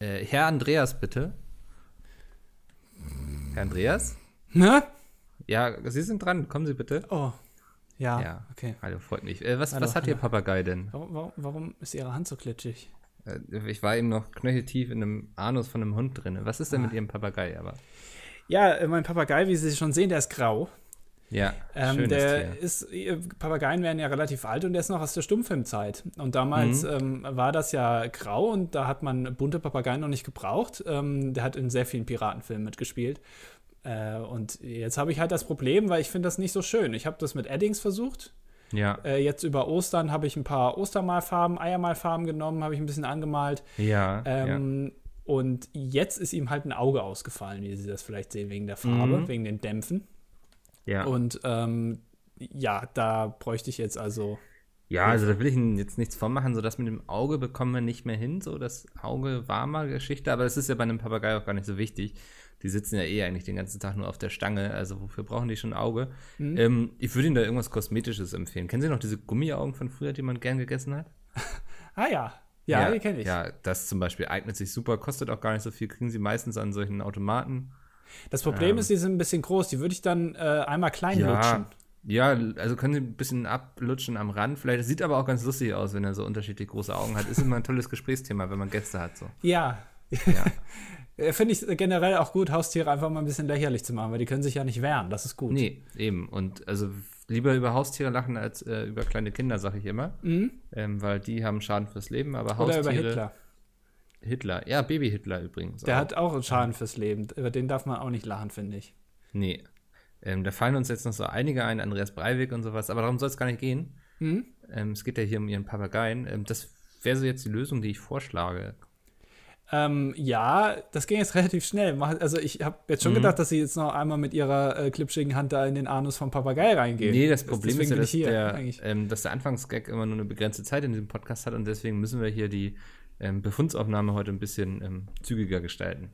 Äh, Herr Andreas, bitte. Herr Andreas? Ne? Ja, Sie sind dran. Kommen Sie bitte. Oh. Ja, Ja. okay. Hallo, freut mich. Äh, was, Hallo, was hat Ihr hallo. Papagei denn? Warum, warum, warum ist Ihre Hand so klitschig? Äh, ich war eben noch knöcheltief in einem Anus von einem Hund drin. Was ist denn Ah. mit Ihrem Papagei? Aber Ja, äh, mein Papagei, wie Sie schon sehen, der ist grau. Ja, Ähm, der ist, Papageien werden ja relativ alt und der ist noch aus der Stummfilmzeit. Und damals Mhm. ähm, war das ja grau und da hat man bunte Papageien noch nicht gebraucht. Ähm, der hat in sehr vielen Piratenfilmen mitgespielt. Äh, und jetzt habe ich halt das Problem, weil ich finde das nicht so schön. Ich habe das mit Eddings versucht. Ja, Äh, jetzt über Ostern habe ich ein paar Ostermalfarben, Eiermalfarben genommen, habe ich ein bisschen angemalt. ja, ja. Ähm, Und jetzt ist ihm halt ein Auge ausgefallen, wie Sie das vielleicht sehen, wegen der Farbe, Mhm. wegen den Dämpfen. Ja. Und ähm, ja, da bräuchte ich jetzt also. Ja, also da will ich Ihnen jetzt nichts vormachen, so das mit dem Auge bekommen wir nicht mehr hin, so das Auge war mal Geschichte, aber das ist ja bei einem Papagei auch gar nicht so wichtig. Die sitzen ja eh eigentlich den ganzen Tag nur auf der Stange, also wofür brauchen die schon ein Auge? Mhm. Ähm, ich würde Ihnen da irgendwas Kosmetisches empfehlen. Kennen Sie noch diese Gummiaugen von früher, die man gern gegessen hat? Ah ja, ja, die kenne ich. Ja, das zum Beispiel eignet sich super, kostet auch gar nicht so viel, kriegen Sie meistens an solchen Automaten. Das Problem Ähm. ist, die sind ein bisschen groß. Die würde ich dann äh, einmal klein lutschen. Ja, also können Sie ein bisschen ablutschen am Rand. Vielleicht das sieht aber auch ganz lustig aus, wenn er so unterschiedlich große Augen hat. Ist immer ein tolles Gesprächsthema, wenn man Gäste hat. So. Ja. Ja. Äh, Finde ich generell auch gut, Haustiere einfach mal ein bisschen lächerlich zu machen, weil die können sich ja nicht wehren. Das ist gut. Nee, eben. Und also lieber über Haustiere lachen als äh, über kleine Kinder, sag ich immer. Ähm, weil die haben Schaden fürs Leben, aber Mhm. Oder Haustiere. über Hitler. Hitler. Ja, Baby-Hitler übrigens. Der auch. hat auch einen Schaden fürs Leben. Über den darf man auch nicht lachen, finde ich. Nee. Ähm, da fallen uns jetzt noch so einige ein, Andreas Breivik und sowas, aber darum soll es gar nicht gehen. Mhm. Ähm, es geht ja hier um ihren Papageien. Ähm, das wäre so jetzt die Lösung, die ich vorschlage. Ähm, ja, das ging jetzt relativ schnell. Also ich habe jetzt schon Mhm. gedacht, dass sie jetzt noch einmal mit ihrer äh, klipschigen Hand da in den Anus vom Papagei reingehen. Nee, das Problem Deswegen ist ja, dass hier der, ähm, dass der Anfangsgag immer nur eine begrenzte Zeit in diesem Podcast hat und deswegen müssen wir hier die ähm, Befundsaufnahme heute ein bisschen ähm, zügiger gestalten.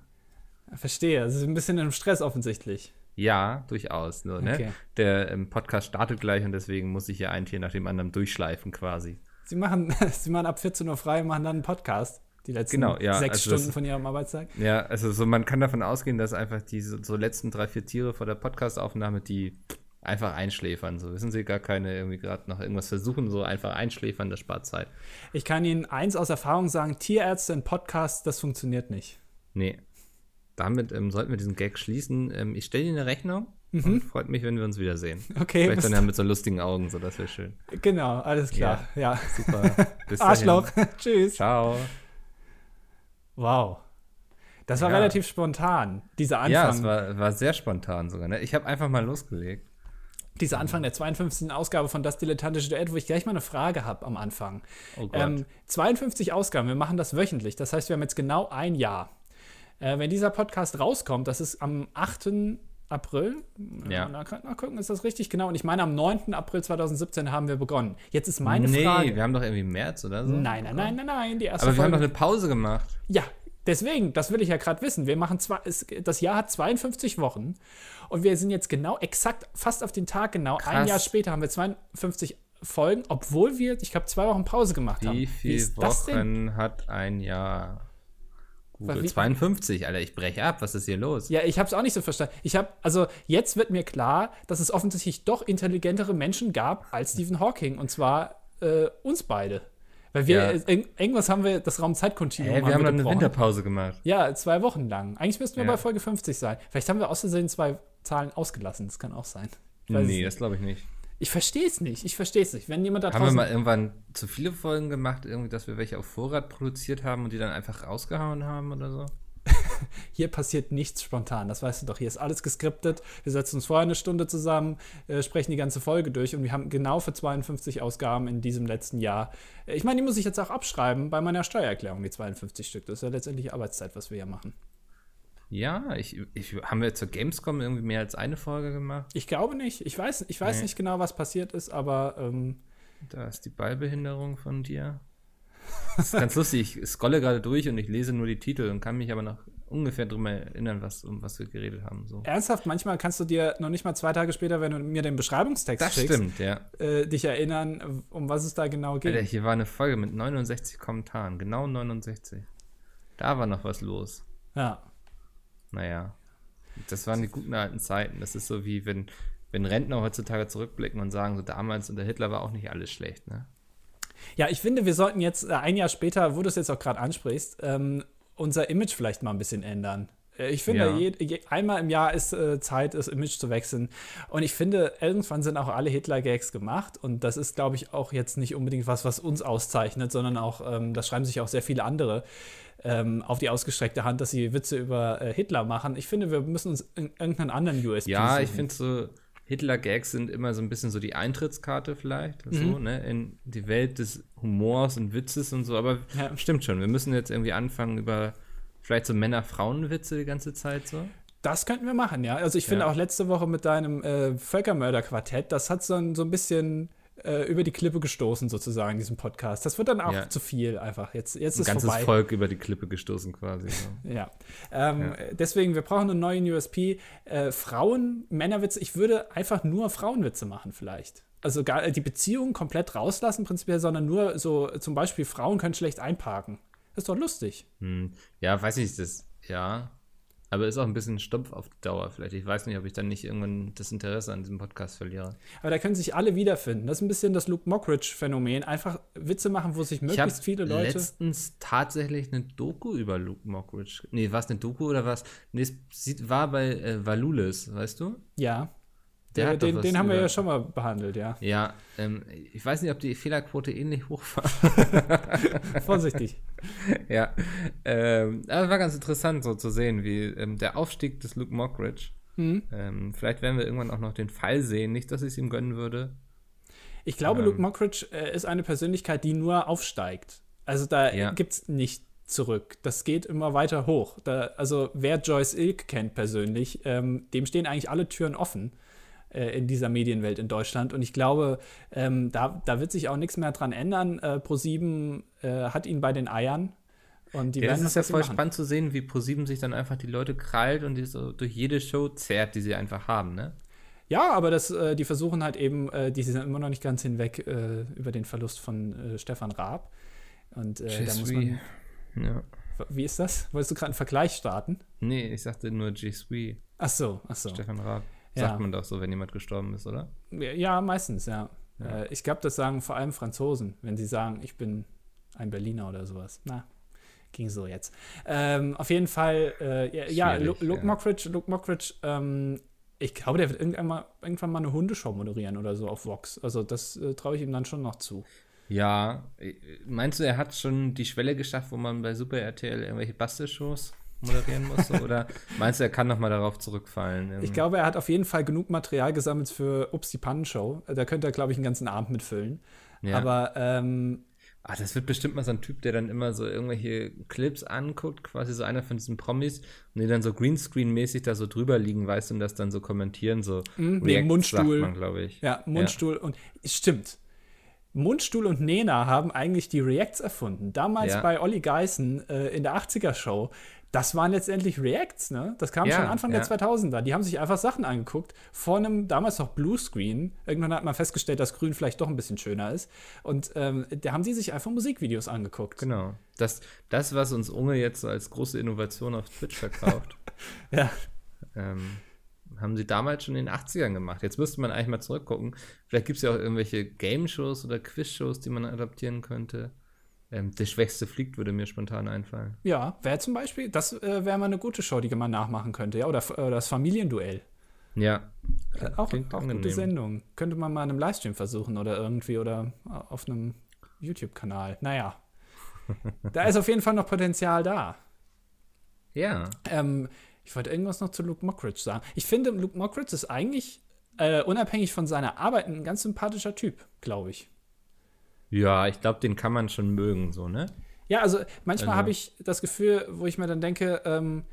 Verstehe. Es ist ein bisschen im Stress offensichtlich. Ja, durchaus. Nur, ne? Okay. Der ähm, Podcast startet gleich und deswegen muss ich hier ein Tier nach dem anderen durchschleifen quasi. Sie machen, sie machen ab 14 Uhr frei und machen dann einen Podcast. Die letzten Genau, ja, sechs also das- Stunden von ihrem Arbeitstag. Ja, also so, man kann davon ausgehen, dass einfach diese so letzten drei, vier Tiere vor der Podcastaufnahme, die einfach einschläfern. So wissen Sie, gar keine irgendwie gerade noch irgendwas versuchen, so einfach einschläfern, das spart Zeit. Ich kann Ihnen eins aus Erfahrung sagen: Tierärzte in Podcasts, das funktioniert nicht. Nee. Damit ähm, sollten wir diesen Gag schließen. Ähm, ich stelle Ihnen eine Rechnung Mhm. und freut mich, wenn wir uns wiedersehen. Okay, Vielleicht dann ja mit so lustigen Augen, so das wäre schön. genau, alles klar. Ja. Super. Bis. Arschloch. Tschüss. Ciao. Wow. Das war Ja. relativ spontan, dieser Anfang. Ja, es war, war sehr spontan sogar. Ne? Ich habe einfach mal losgelegt. Dieser Anfang der 52. Ausgabe von Das Dilettantische Duett, wo ich gleich mal eine Frage habe am Anfang. Oh. Ähm, 52 Ausgaben, wir machen das wöchentlich. Das heißt, wir haben jetzt genau ein Jahr. Äh, wenn dieser Podcast rauskommt, das ist am 8. April. Ja. Na, gucken, ist das richtig? Genau. Und ich meine, am 9. April 2017 haben wir begonnen. Jetzt ist meine nee, Frage. wir haben doch irgendwie März oder so. Nein, nein, nein, nein, nein. Die erste Aber wir haben Folge- doch eine Pause gemacht. ja, deswegen, das will ich ja gerade wissen. Wir machen zwar, es, das Jahr hat 52 Wochen und wir sind jetzt genau exakt fast auf den Tag genau. Ein Krass. Jahr später haben wir 52 Folgen, obwohl wir, ich glaube, zwei Wochen Pause gemacht haben. Wie viele? Wochen hat ein Jahr? Google Wie- 52, Alter, ich breche ab. Was ist hier los? Ja, ich habe es auch nicht so verstanden. Ich habe, also jetzt wird mir klar, dass es offensichtlich doch intelligentere Menschen gab als Stephen Hawking und zwar äh, uns beide. Weil wir, Ja. äh, irg- irgendwas haben wir, das Raumzeitkontinuum Hä, wir haben doch eine gebrochen. Winterpause gemacht. Ja, zwei Wochen lang. Eigentlich müssten wir Ja. bei Folge 50 sein. Vielleicht haben wir aus Versehen zwei Zahlen ausgelassen. Das kann auch sein. Nee, das glaube ich nicht. Ich verstehe es nicht. Ich verstehe es nicht. Wenn jemand da Haben wir mal irgendwann zu viele Folgen gemacht, irgendwie, dass wir welche auf Vorrat produziert haben und die dann einfach rausgehauen haben oder so? Hier passiert nichts spontan. Das weißt du doch. Hier ist alles geskriptet. Wir setzen uns vorher eine Stunde zusammen, äh, sprechen die ganze Folge durch und wir haben genau für 52 Ausgaben in diesem letzten Jahr. Ich meine, die muss ich jetzt auch abschreiben bei meiner Steuererklärung, die 52 Stück. Das ist ja letztendlich Arbeitszeit, was wir hier machen. Ja, ich, ich, haben wir zur Gamescom irgendwie mehr als eine Folge gemacht? Ich glaube nicht. Ich weiß, ich weiß Nee. nicht genau, was passiert ist, aber ähm, Da ist die Ballbehinderung von dir. Das ist ganz lustig. Ich scrolle gerade durch und ich lese nur die Titel und kann mich aber noch ungefähr drum erinnern, was, um was wir geredet haben. So. ernsthaft, manchmal kannst du dir noch nicht mal zwei Tage später, wenn du mir den Beschreibungstext Das schickst, stimmt, ja. äh, dich erinnern, um was es da genau geht. Alter, hier war eine Folge mit 69 Kommentaren. Genau 69. Da war noch was los. Ja. Naja. Das waren die guten alten Zeiten. Das ist so wie, wenn, wenn Rentner heutzutage zurückblicken und sagen, so damals unter Hitler war auch nicht alles schlecht, ne? Ja, ich finde, wir sollten jetzt äh, ein Jahr später, wo du es jetzt auch gerade ansprichst, ähm, unser Image vielleicht mal ein bisschen ändern. Äh, Ich finde, Ja. je, je, einmal im Jahr ist äh, Zeit, das Image zu wechseln. Und ich finde, irgendwann sind auch alle Hitler-Gags gemacht. Und das ist, glaube ich, auch jetzt nicht unbedingt was, was uns auszeichnet, sondern auch, ähm, das schreiben sich auch sehr viele andere ähm, auf die ausgestreckte Hand, dass sie Witze über äh, Hitler machen. Ich finde, wir müssen uns in, irgendeinen anderen USP Ja, ich suchen. finde so, Hitler-Gags sind immer so ein bisschen so die Eintrittskarte vielleicht, Mhm. so, ne, in die Welt des Humors und Witzes und so, aber Ja. stimmt schon, wir müssen jetzt irgendwie anfangen über vielleicht so Männer-Frauen-Witze die ganze Zeit so. Das könnten wir machen, ja. Also ich finde Ja. auch letzte Woche mit deinem äh, Völkermörder-Quartett, das hat so ein, so ein bisschen äh, über die Klippe gestoßen, sozusagen, in diesem Podcast. Das wird dann auch Ja. zu viel einfach. Jetzt, jetzt Ein ist ganzes vorbei. Volk über die Klippe gestoßen quasi. So. Ja. Ähm, Ja. Deswegen, wir brauchen einen neuen USP. Äh, Frauen, Männerwitze, ich würde einfach nur Frauenwitze machen, vielleicht. Also gar, äh, die Beziehung komplett rauslassen, prinzipiell, sondern nur so, zum Beispiel, Frauen können schlecht einparken. Das ist doch lustig. Hm, ja, weiß nicht, das, ja. Aber ist auch ein bisschen stumpf auf Dauer vielleicht. Ich weiß nicht, ob ich dann nicht irgendwann das Interesse an diesem Podcast verliere. Aber da können sich alle wiederfinden. Das ist ein bisschen das Luke Mockridge-Phänomen. Einfach Witze machen, wo sich möglichst viele Leute. letztens tatsächlich eine Doku über Luke Mockridge. Nee, war es eine Doku oder was? Nee, es war bei äh, Valulis, weißt du? Ja. Der Der, den den haben wir ja schon mal behandelt, ja. Ja, ähm, ich weiß nicht, ob die Fehlerquote ähnlich hoch war. Vorsichtig. ja, ähm, aber war ganz interessant so zu sehen, wie ähm, der Aufstieg des Luke Mockridge. Mhm. Ähm, vielleicht werden wir irgendwann auch noch den Fall sehen. Nicht, dass ich es ihm gönnen würde. Ich glaube, Ähm. Luke Mockridge äh, ist eine Persönlichkeit, die nur aufsteigt. Also da Ja. gibt es nicht zurück. Das geht immer weiter hoch. Da, also wer Joyce Ilk kennt persönlich, ähm, dem stehen eigentlich alle Türen offen äh, in dieser Medienwelt in Deutschland. Und ich glaube, ähm, da, da wird sich auch nichts mehr dran ändern. Äh, Pro7 äh, hat ihn bei den Eiern. Und die Ja, das werden ist ja voll machen. spannend zu sehen, wie ProSieben sich dann einfach die Leute krallt und die so durch jede Show zerrt, die sie einfach haben, ne? Ja, aber das, äh, die versuchen halt eben, äh, die sind immer noch nicht ganz hinweg äh, über den Verlust von äh, Stefan Raab. Und äh, da muss man. Ja. Wie ist das? Wolltest du gerade einen Vergleich starten? Nee, ich sagte nur G Sui, Ach so, ach so. Stefan Raab. Ja. Sagt man doch so, wenn jemand gestorben ist, oder? Ja, meistens, ja. Ja. Äh, ich glaube, das sagen vor allem Franzosen, wenn sie sagen, ich bin ein Berliner oder sowas. Na, ging so jetzt. Ähm, auf jeden Fall, äh, ja, ja, Luke. Mockridge, Luke Mockridge, ähm, ich glaube, der wird irgendwann mal, irgendwann mal eine Hundeshow moderieren oder so auf Vox. Also das äh, traue ich ihm dann schon noch zu. Ja. äh, Meinst du, er hat schon die Schwelle geschafft, wo man bei Super RTL irgendwelche Bastelshows moderieren muss? oder meinst du, er kann noch mal darauf zurückfallen? Ich glaube, er hat auf jeden Fall genug Material gesammelt für Ups die Pannenshow. Da könnte er, glaube ich, einen ganzen Abend mitfüllen. Ja. Aber ähm, Ah, das wird bestimmt mal so ein Typ, der dann immer so irgendwelche Clips anguckt, quasi so einer von diesen Promis, und die dann so Greenscreen-mäßig da so drüber liegen, weißt du, und das dann so kommentieren, so Mhm, nee, Mundstuhl. sagt glaube ich. Ja, Mundstuhl und stimmt. Mundstuhl und Nena haben eigentlich die Reacts erfunden. Damals Ja. bei Olli Geißen äh, in der 80er Show. Das waren letztendlich Reacts, ne? Das kam Ja, schon Anfang der ja. 2000er. Die haben sich einfach Sachen angeguckt vor einem damals noch Bluescreen. Irgendwann hat man festgestellt, dass Grün vielleicht doch ein bisschen schöner ist. Und ähm, da haben sie sich einfach Musikvideos angeguckt. Genau. Das, das, was uns Unge jetzt so als große Innovation auf Twitch verkauft, Ja. ähm, haben sie damals schon in den 80ern gemacht. Jetzt müsste man eigentlich mal zurückgucken. Vielleicht gibt es ja auch irgendwelche Game-Shows oder Quiz-Shows, die man adaptieren könnte. Ähm, der Schwächste fliegt, würde mir spontan einfallen. Ja, wäre zum Beispiel, das äh, wäre mal eine gute Show, die man nachmachen könnte. Ja, oder, oder das Familienduell. Ja. Äh, auch Klingt auch gute. Sendung. Könnte man mal in einem Livestream versuchen oder irgendwie oder auf einem YouTube-Kanal. Naja. da ist auf jeden Fall noch Potenzial da. Ja. Ähm, ich wollte irgendwas noch zu Luke Mockridge sagen. Ich finde, Luke Mockridge ist eigentlich, äh, unabhängig von seiner Arbeit, ein ganz sympathischer Typ, glaube ich. Ja, ich glaube, den kann man schon mögen, so, ne? Ja, also manchmal Also- habe ich das Gefühl, wo ich mir dann denke, ähm,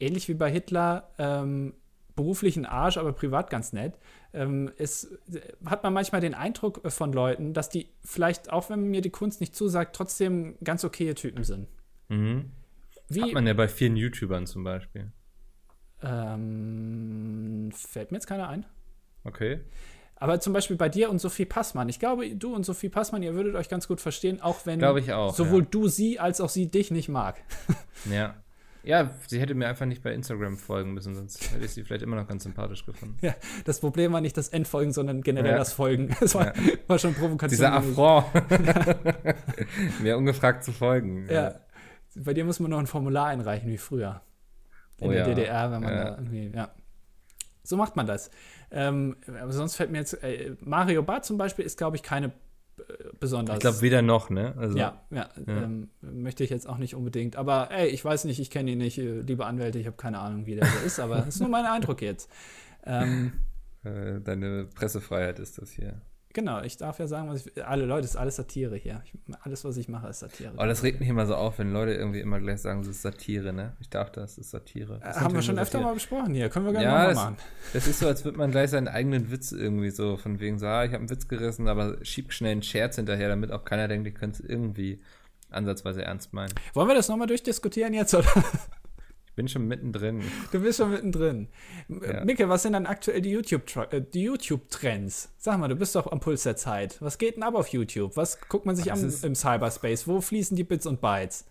ähnlich wie bei Hitler, ähm, beruflichen Arsch, aber privat ganz nett, ähm, es äh, hat man manchmal den Eindruck von Leuten, dass die vielleicht, auch wenn mir die Kunst nicht zusagt, trotzdem ganz okaye Typen sind. Mhm. Hat Wie, man ja bei vielen YouTubern zum Beispiel. ähm, fällt mir jetzt keiner ein. Okay. Aber zum Beispiel bei dir und Sophie Passmann. Ich glaube, du und Sophie Passmann, ihr würdet euch ganz gut verstehen, auch wenn auch, sowohl ja. du sie als auch sie dich nicht mag. Ja. Ja, sie hätte mir einfach nicht bei Instagram folgen müssen, sonst hätte ich sie vielleicht immer noch ganz sympathisch gefunden. ja, das Problem war nicht das Endfolgen, sondern generell Ja. das Folgen. Das war, Ja. war schon Provokation. Dieser. Affront. mir ungefragt zu folgen. Ja. Bei dir muss man noch ein Formular einreichen wie früher. In Oh der ja. DDR, wenn man Ja. da irgendwie, ja. So macht man das. Ähm, aber sonst fällt mir jetzt, äh, Mario Barth zum Beispiel ist, glaube ich, keine äh, besonders. Ich glaube, weder noch, ne? Also, ja, ja, Ähm, möchte ich jetzt auch nicht unbedingt. Aber ey, ich weiß nicht, ich kenne ihn nicht, äh, liebe Anwälte, ich habe keine Ahnung, wie der so ist, aber das ist nur mein Eindruck jetzt. Ähm, äh, deine Pressefreiheit ist das hier. Genau, ich darf ja sagen, was ich, alle Leute, ist alles Satire hier. Ich, alles, was ich mache, ist Satire. Oh, das regt mich immer so auf, wenn Leute irgendwie immer gleich sagen, das ist Satire, ne? Ich dachte, das ist Satire. Äh, Das ist haben wir schon öfter mal besprochen hier. Können wir gerne Ja, nochmal machen. das ist so, als würde man gleich seinen eigenen Witz irgendwie so von wegen so, ah, ich habe einen Witz gerissen, aber schieb schnell einen Scherz hinterher, damit auch keiner denkt, die können es irgendwie ansatzweise ernst meinen. Wollen wir das nochmal durchdiskutieren jetzt? Oder? Ich bin schon mittendrin. Du bist schon mittendrin. Ja. Ja. Micke, was sind dann aktuell die YouTube-Tra- äh, die YouTube-Trends? Sag mal, du bist doch am Puls der Zeit. Was geht denn ab auf YouTube? Was guckt man sich an ist- im Cyberspace? Wo fließen die Bits und Bytes?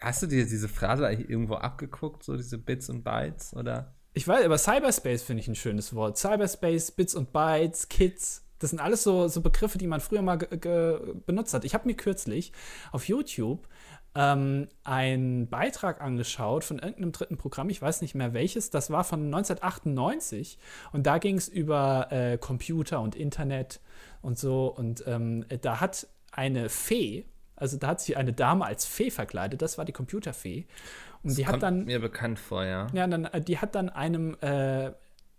Hast du dir diese Phrase eigentlich irgendwo abgeguckt, so diese Bits und Bytes, oder? Ich weiß, aber Cyberspace finde ich ein schönes Wort. Cyberspace, Bits und Bytes, Kids. Das sind alles so, so Begriffe, die man früher mal benutzt hat. Ich habe mir kürzlich auf YouTube ähm, einen Beitrag angeschaut von irgendeinem dritten Programm, ich weiß nicht mehr welches, das war von 1998 und da ging es über äh, Computer und Internet und so. Und ähm, da hat eine Fee, also da hat sich eine Dame als Fee verkleidet, das war die Computerfee. Und die hat dann mir bekannt vor, ja. ja, dann, äh, die hat dann einem, äh,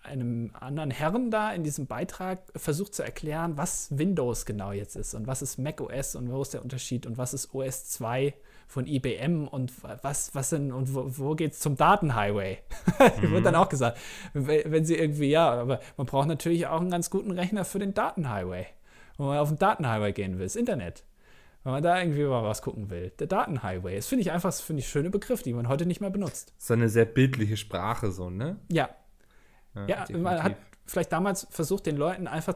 einem anderen Herren da in diesem Beitrag versucht zu erklären, was Windows genau jetzt ist und was ist Mac OS und wo ist der Unterschied und was ist OS 2 von IBM und was, was sind und wo, wo geht's zum Datenhighway? Wird dann auch gesagt, wenn, sie irgendwie, ja, aber man braucht natürlich auch einen ganz guten Rechner für den Datenhighway. Wenn man auf den Datenhighway gehen will, das Internet. Wenn man da irgendwie mal was gucken will. Der Datenhighway. Das finde ich einfach, finde ich schöne Begriff, die man heute nicht mehr benutzt. So eine sehr bildliche Sprache, so, ne? Ja, ja, man hat vielleicht damals versucht, den Leuten einfach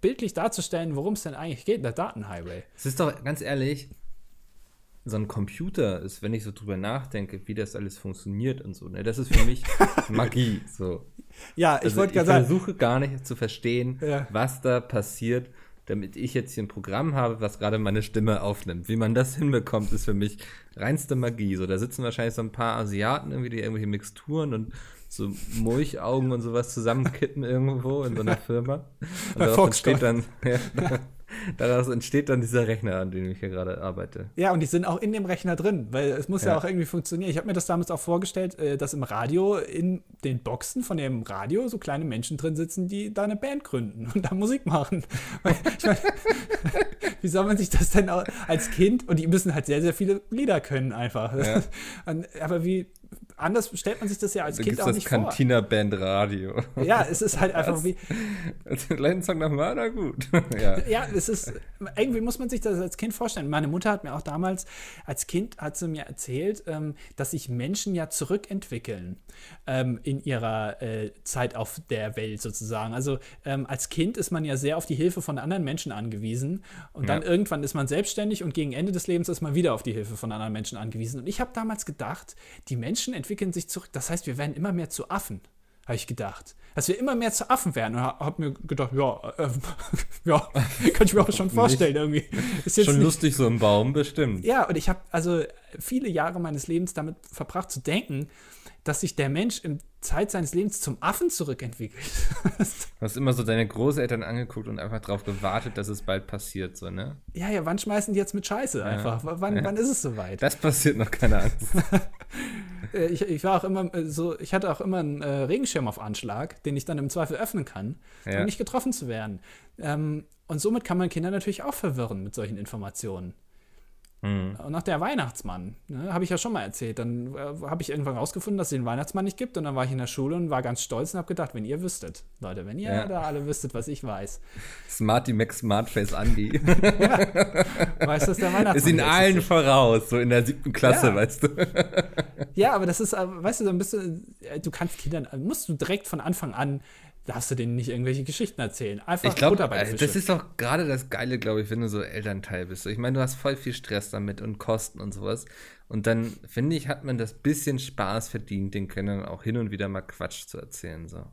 bildlich darzustellen, worum es denn eigentlich geht, der Datenhighway. Es ist doch ganz ehrlich, so ein Computer ist, wenn ich so drüber nachdenke, wie das alles funktioniert und so, ne, das ist für mich Magie. So. Ja, ich Also wollte ich gerade sagen, versuche gar nicht zu verstehen, Ja. was da passiert, damit ich jetzt hier ein Programm habe, was gerade meine Stimme aufnimmt. Wie man das hinbekommt, ist für mich reinste Magie. So, da sitzen wahrscheinlich so ein paar Asiaten irgendwie, die irgendwelche Mixturen und so Mulchaugen und sowas zusammenkippen irgendwo in so einer Firma. Und Bei daraus entsteht dann, ja, daraus entsteht dann dieser Rechner, an dem ich hier gerade arbeite. ja, und die sind auch in dem Rechner drin, weil es muss ja, Ja. auch irgendwie funktionieren. Ich habe mir das damals auch vorgestellt, äh, dass im Radio, in den Boxen von dem Radio, so kleine Menschen drin sitzen, die da eine Band gründen und da Musik machen. Weil, ich mein, wie soll man sich das denn als Kind, und die müssen halt sehr, sehr viele Lieder können einfach. Ja. Aber wie, anders stellt man sich das ja als Da Kind auch das nicht vor. Cantina Band Radio. Ja, es ist halt einfach wie, Den gleichen Song nochmal, na gut. ja. ja, es ist, irgendwie muss man sich das als Kind vorstellen. Meine Mutter hat mir auch damals, als Kind hat sie mir erzählt, ähm, dass sich Menschen ja zurückentwickeln ähm, in ihrer äh, Zeit auf der Welt sozusagen. Also ähm, als Kind ist man ja sehr auf die Hilfe von anderen Menschen angewiesen und dann Ja. irgendwann ist man selbstständig und gegen Ende des Lebens ist man wieder auf die Hilfe von anderen Menschen angewiesen. Und ich habe damals gedacht, die Menschen entwickeln sich zurück. Das heißt, wir werden immer mehr zu Affen habe ich gedacht. Dass wir immer mehr zu Affen werden. Und habe mir gedacht, ja, äh, ja, kann ich mir auch schon vorstellen irgendwie. Ist jetzt Schon nicht, lustig, so ein Baum, bestimmt. ja, und ich habe also viele Jahre meines Lebens damit verbracht zu denken, dass sich der Mensch in Zeit seines Lebens zum Affen zurückentwickelt. Du hast immer so deine Großeltern angeguckt und einfach darauf gewartet, dass es bald passiert, so, ne? ja, ja, wann schmeißen die jetzt mit Scheiße einfach? W- Wann, wann ist es soweit? Das passiert noch, keine Angst. Äh, Ich, ich war auch immer äh, so, ich hatte auch immer einen äh, Regenschirm auf Anschlag, den ich dann im Zweifel öffnen kann, Ja. um nicht getroffen zu werden. Ähm, und somit kann man Kinder natürlich auch verwirren mit solchen Informationen. Hm. Und auch der Weihnachtsmann, ne, habe ich ja schon mal erzählt. Dann äh, habe ich irgendwann rausgefunden, dass es den Weihnachtsmann nicht gibt. Und dann war ich in der Schule und war ganz stolz und habe gedacht, wenn ihr wüsstet, Leute, wenn ihr Ja. da alle wüsstet, was ich weiß, Smarty Mac Smartface Andy. weiß das der Weihnachtsmann. ist in allen existiert. voraus, so in der siebten Klasse, Ja. weißt du. Ja, aber das ist, äh, weißt du, dann bist du, du kannst Kindern, musst du direkt von Anfang an darfst du denen nicht irgendwelche Geschichten erzählen. Einfach Ich den das ist doch gerade das Geile, glaube ich, wenn du so Elternteil bist. Ich meine, du hast voll viel Stress damit und Kosten und sowas. Und dann, finde ich, hat man das bisschen Spaß verdient, den Kindern auch hin und wieder mal Quatsch zu erzählen. So. Oder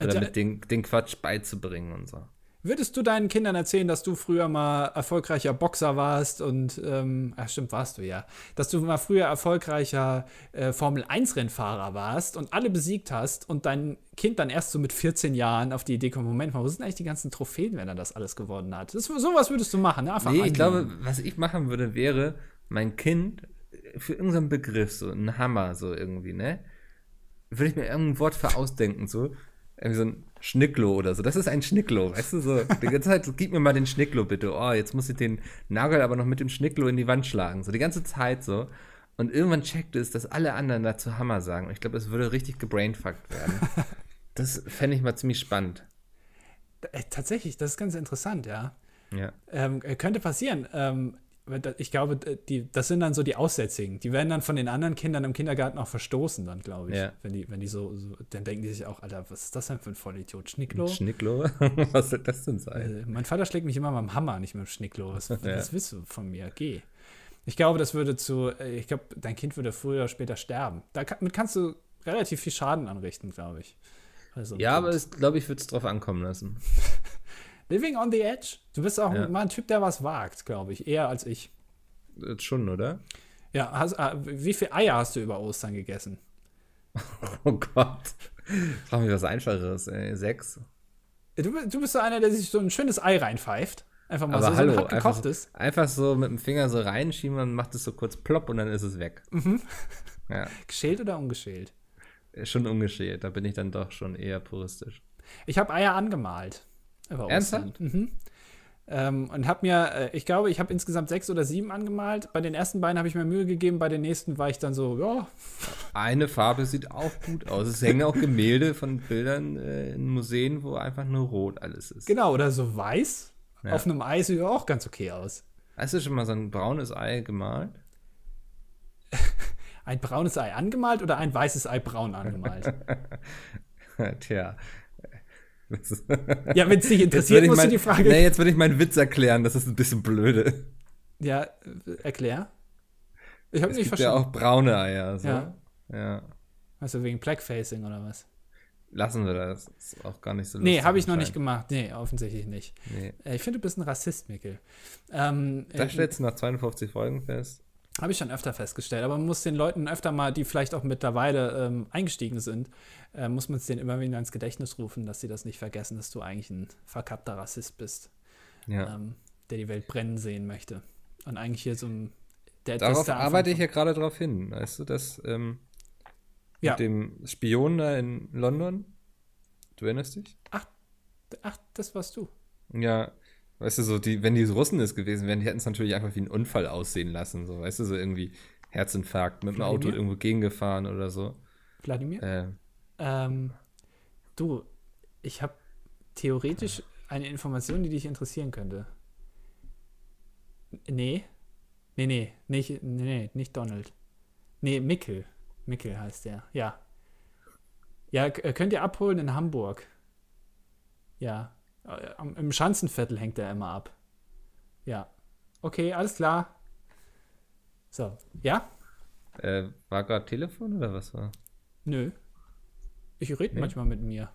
Also, mit den, den Quatsch beizubringen und so. Würdest du deinen Kindern erzählen, dass du früher mal erfolgreicher Boxer warst und, ähm, ach stimmt, warst du ja, dass du mal früher erfolgreicher äh, Formel-1-Rennfahrer warst und alle besiegt hast und dein Kind dann erst so mit 14 Jahren auf die Idee kommt, Moment mal, wo sind eigentlich die ganzen Trophäen, wenn er das alles gewonnen hat? Das, sowas würdest du machen, ne? Einfach Nee, ich glaube, was ich machen würde, wäre, mein Kind für irgendeinen Begriff, so ein Hammer, so irgendwie, ne? Würde ich mir irgendein Wort für ausdenken, so. Irgendwie so ein Schnicklo oder so. Das ist ein Schnicklo, weißt du, so. Die ganze Zeit, gib mir mal den Schnicklo bitte. Oh, jetzt muss ich den Nagel aber noch mit dem Schnicklo in die Wand schlagen. So die ganze Zeit so. Und irgendwann checkt es, dass alle anderen dazu Hammer sagen. Und ich glaube, es würde richtig gebrainfuckt werden. Das fände ich mal ziemlich spannend. Äh, tatsächlich, das ist ganz interessant, ja. Ja. Ähm, äh, könnte passieren. Ähm, ich glaube, die, das sind dann so die Aussätzigen. Die werden dann von den anderen Kindern im Kindergarten auch verstoßen, dann, glaube ich. Ja. Wenn die, wenn die so, so, dann denken die sich auch, Alter, was ist das denn für ein Vollidiot? Schnicklo? Schnicklo? Was soll das denn sein? Äh, mein Vater schlägt mich immer mit dem Hammer, nicht mit dem Schnicklo. Was, Ja. was willst du von mir? Geh. Ich glaube, das würde zu, äh, ich glaube, dein Kind würde früher oder später sterben. Damit kannst du relativ viel Schaden anrichten, glaube ich. Also, Ja, aber es, glaube ich, würde es drauf ankommen lassen. Living on the Edge. Du bist auch Ja. mal ein Typ, der was wagt, glaube ich. Eher als ich. Jetzt schon, oder? Ja, hast, äh, wie viele Eier hast du über Ostern gegessen? Oh Gott. Frag mich was Einfacheres, ey. Sechs. Du, du bist so einer, der sich so ein schönes Ei reinpfeift. Einfach mal Aber so, so hallo, ein hart einfach, gekochtes. einfach so mit dem Finger so reinschieben und macht es so kurz plopp und dann ist es weg. Mhm. Ja, Geschält oder ungeschält? schon ungeschält. Da bin ich dann doch schon eher puristisch. Ich habe Eier angemalt. Über Ernsthaft? Mhm. Ähm, und habe mir, äh, ich glaube, ich habe insgesamt sechs oder sieben angemalt. Bei den ersten beiden habe ich mir Mühe gegeben, bei den nächsten war ich dann so, ja, Eine Farbe sieht auch gut aus. Es hängen auch Gemälde von Bildern äh, in Museen, wo einfach nur rot alles ist. genau, oder so weiß. Ja. Auf einem Ei sieht auch ganz okay aus. Hast du schon mal so ein braunes Ei gemalt? Ein braunes Ei angemalt oder ein weißes Ei braun angemalt? Tja. Ja, wenn es dich interessiert, musst du mein, die Frage. nee, jetzt würde ich meinen Witz erklären. Das ist ein bisschen blöde. Ja, äh, erklär. Ich habe nicht gibt ja verstanden. auch braune Eier. So. Ja. ja. Also wegen Blackfacing oder was? Lassen wir das. Ist auch gar nicht so Nee, lustig habe ich noch nicht gemacht. Nee, offensichtlich nicht. Nee. Äh, Ich finde, du bist ein Rassist, Mikkel. Ähm, Das stellst du nach 52 Folgen fest. Habe ich schon öfter festgestellt, aber man muss den Leuten öfter mal, die vielleicht auch mittlerweile ähm, eingestiegen sind, äh, muss man es denen immer wieder ins Gedächtnis rufen, dass sie das nicht vergessen, dass du eigentlich ein verkappter Rassist bist, Ja. ähm, der die Welt brennen sehen möchte. Und eigentlich hier so ein. Der, Darauf der arbeite ich ja gerade drauf hin. Weißt du, das ähm, Ja. mit dem Spion da in London? Du erinnerst dich? von- Ach, das warst du. Ja, weißt du, so, die, wenn die Russen es gewesen wären, die hätten es natürlich einfach wie ein Unfall aussehen lassen. So, weißt du, so irgendwie Herzinfarkt mit dem Auto irgendwo gegengefahren oder so. Wladimir? Äh, Ähm, du, ich habe theoretisch eine Information, die dich interessieren könnte. Nee. Nee, nee, nicht, nee, nee, nicht Donald. Nee, Mickel. Mickel heißt der, ja. Ja, könnt ihr abholen in Hamburg. Ja. Äh, Im Schanzenviertel hängt er immer ab. Ja. Okay, alles klar. So, ja? äh, war gerade Telefon oder was war? Nö. Ich rede Nee? manchmal mit mir.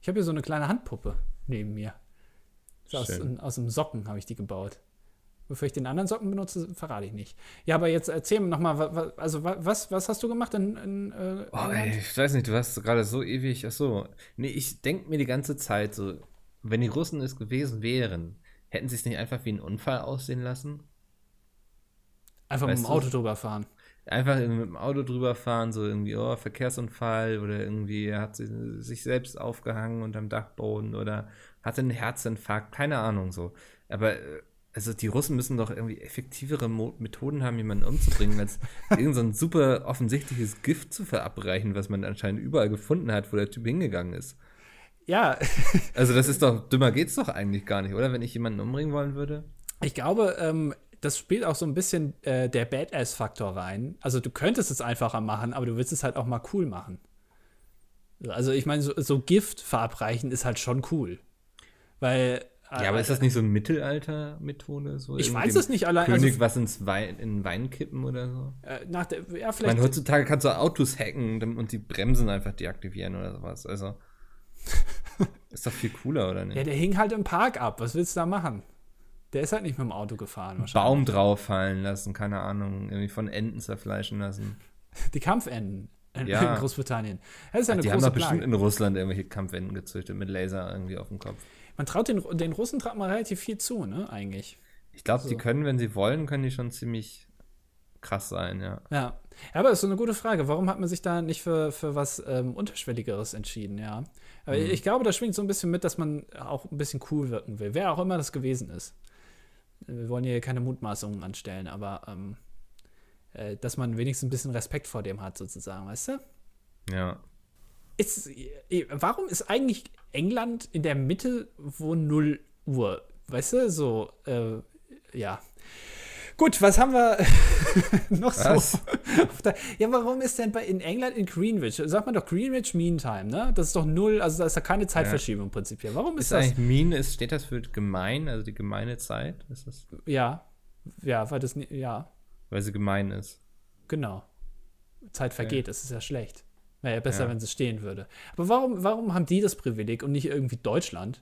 Ich habe hier so eine kleine Handpuppe neben mir. So aus, aus dem Socken habe ich die gebaut. Wofür ich den anderen Socken benutze, verrate ich nicht. Ja, aber jetzt erzähl mir nochmal, also wa, was, was hast du gemacht in, in äh, Oh, England? ey, ich weiß nicht, du warst gerade so ewig. Ach so. Nee, ich denke mir die ganze Zeit so, wenn die Russen es gewesen wären, hätten sie es nicht einfach wie ein Unfall aussehen lassen? Einfach mit weißt dem du- Auto drüber fahren. Einfach mit dem Auto drüber fahren, so irgendwie, oh, Verkehrsunfall oder irgendwie hat sich, sich selbst aufgehangen unterm Dachboden oder hatte einen Herzinfarkt, keine Ahnung so. Aber äh, also die Russen müssen doch irgendwie effektivere Mo Methoden haben, jemanden umzubringen, als irgend so ein super offensichtliches Gift zu verabreichen, was man anscheinend überall gefunden hat, wo der Typ hingegangen ist. Ja, Also das ist doch, dümmer geht's doch eigentlich gar nicht, oder? Wenn ich jemanden umbringen wollen würde? ich glaube, ähm, das spielt auch so ein bisschen äh, der Badass-Faktor rein. Also du könntest es einfacher machen, aber du willst es halt auch mal cool machen. Also ich meine, so, so Gift verabreichen ist halt schon cool. Weil. Ja, aber ist das nicht so eine Mittelalter-Methode? So ich weiß es nicht allein. König also, was ins Wein, in Wein kippen oder so? Äh, nach der, ja, vielleicht. Ich meine, heutzutage kannst du Autos hacken und die Bremsen einfach deaktivieren oder sowas. Also. ist doch viel cooler, oder nicht? Ja, der hing halt im Park ab. Was willst du da machen? Der ist halt nicht mit dem Auto gefahren. Baum drauf fallen lassen, keine Ahnung. Irgendwie von Enten zerfleischen lassen. Die Kampfenten in, ja. in Großbritannien. Das ist ja eine die große haben doch bestimmt in Russland irgendwelche Kampfenten gezüchtet mit Laser irgendwie auf dem Kopf. Man traut den, den Russen traut mal relativ viel zu, ne, eigentlich. Ich glaube, so. die können, wenn sie wollen, können die schon ziemlich krass sein, ja. Ja, aber das ist so eine gute Frage. Warum hat man sich da nicht für, für was ähm, Unterschwelligeres entschieden, ja? Aber mhm. ich glaube, da schwingt so ein bisschen mit, dass man auch ein bisschen cool wirken will. Wer auch immer das gewesen ist. Wir wollen hier keine Mutmaßungen anstellen, aber ähm, äh, dass man wenigstens ein bisschen Respekt vor dem hat, sozusagen, weißt du? Ja. Ist, äh, warum ist eigentlich England in der Mitte, wo 0 Uhr? Weißt du, so, äh, ja. Gut, was haben wir noch was? so? ja, warum ist denn bei in England in Greenwich? Sagt man doch Greenwich Mean Time, ne? Das ist doch null, also da ist ja keine Zeitverschiebung ja. prinzipiell. Warum ist, ist das? Eigentlich mean ist, steht das für gemein, also die gemeine Zeit? Ist das? Ja, ja, weil das ja. Weil sie gemein ist. Genau. Zeit vergeht, okay. das ist ja schlecht. Wäre ja besser, ja. wenn sie stehen würde. Aber warum, warum haben die das Privileg und nicht irgendwie Deutschland?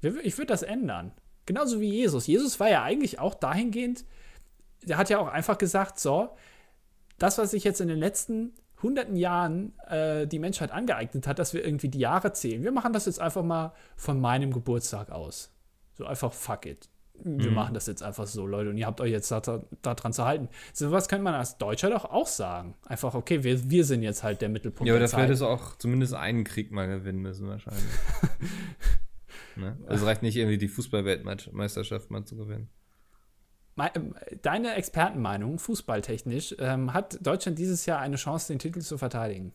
Ich würde das ändern. Genauso wie Jesus. Jesus war ja eigentlich auch dahingehend, der hat ja auch einfach gesagt, so, das, was sich jetzt in den letzten hunderten Jahren äh, die Menschheit angeeignet hat, dass wir irgendwie die Jahre zählen. Wir machen das jetzt einfach mal von meinem Geburtstag aus. So einfach fuck it wir mhm. machen das jetzt einfach so, Leute, und ihr habt euch jetzt daran da, da zu halten. So was könnte man als Deutscher doch auch sagen. Einfach, okay, wir, wir sind jetzt halt der Mittelpunkt. Ja, aber dafür hättest du auch zumindest einen Krieg mal gewinnen müssen, wahrscheinlich. ne? Also reicht nicht irgendwie die Fußball-Weltmeisterschaft mal zu gewinnen. Ähm, deine Expertenmeinung, fußballtechnisch, ähm, hat Deutschland dieses Jahr eine Chance, den Titel zu verteidigen?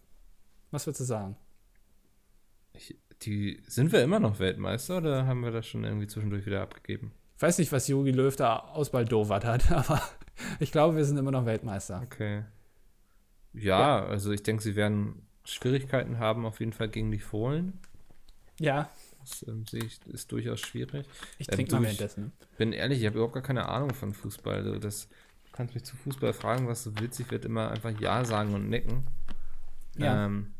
Was würdest du sagen? Ich, die, sind wir immer noch Weltmeister oder haben wir das schon irgendwie zwischendurch wieder abgegeben? Ich weiß nicht, was Jogi Löw da ausbaldowert hat, aber ich glaube, wir sind immer noch Weltmeister. Okay. Ja, ja. also ich denke, sie werden Schwierigkeiten haben, auf jeden Fall gegen die Fohlen. Ja. Das ähm, sehe ich, ist durchaus schwierig. Ich trinke ähm, mal währenddessen. Ich bin ehrlich, ich habe überhaupt gar keine Ahnung von Fußball. Also das, du kannst mich zu Fußball fragen, was du willst. Ich werde immer einfach Ja sagen und nicken. Ja. Ähm,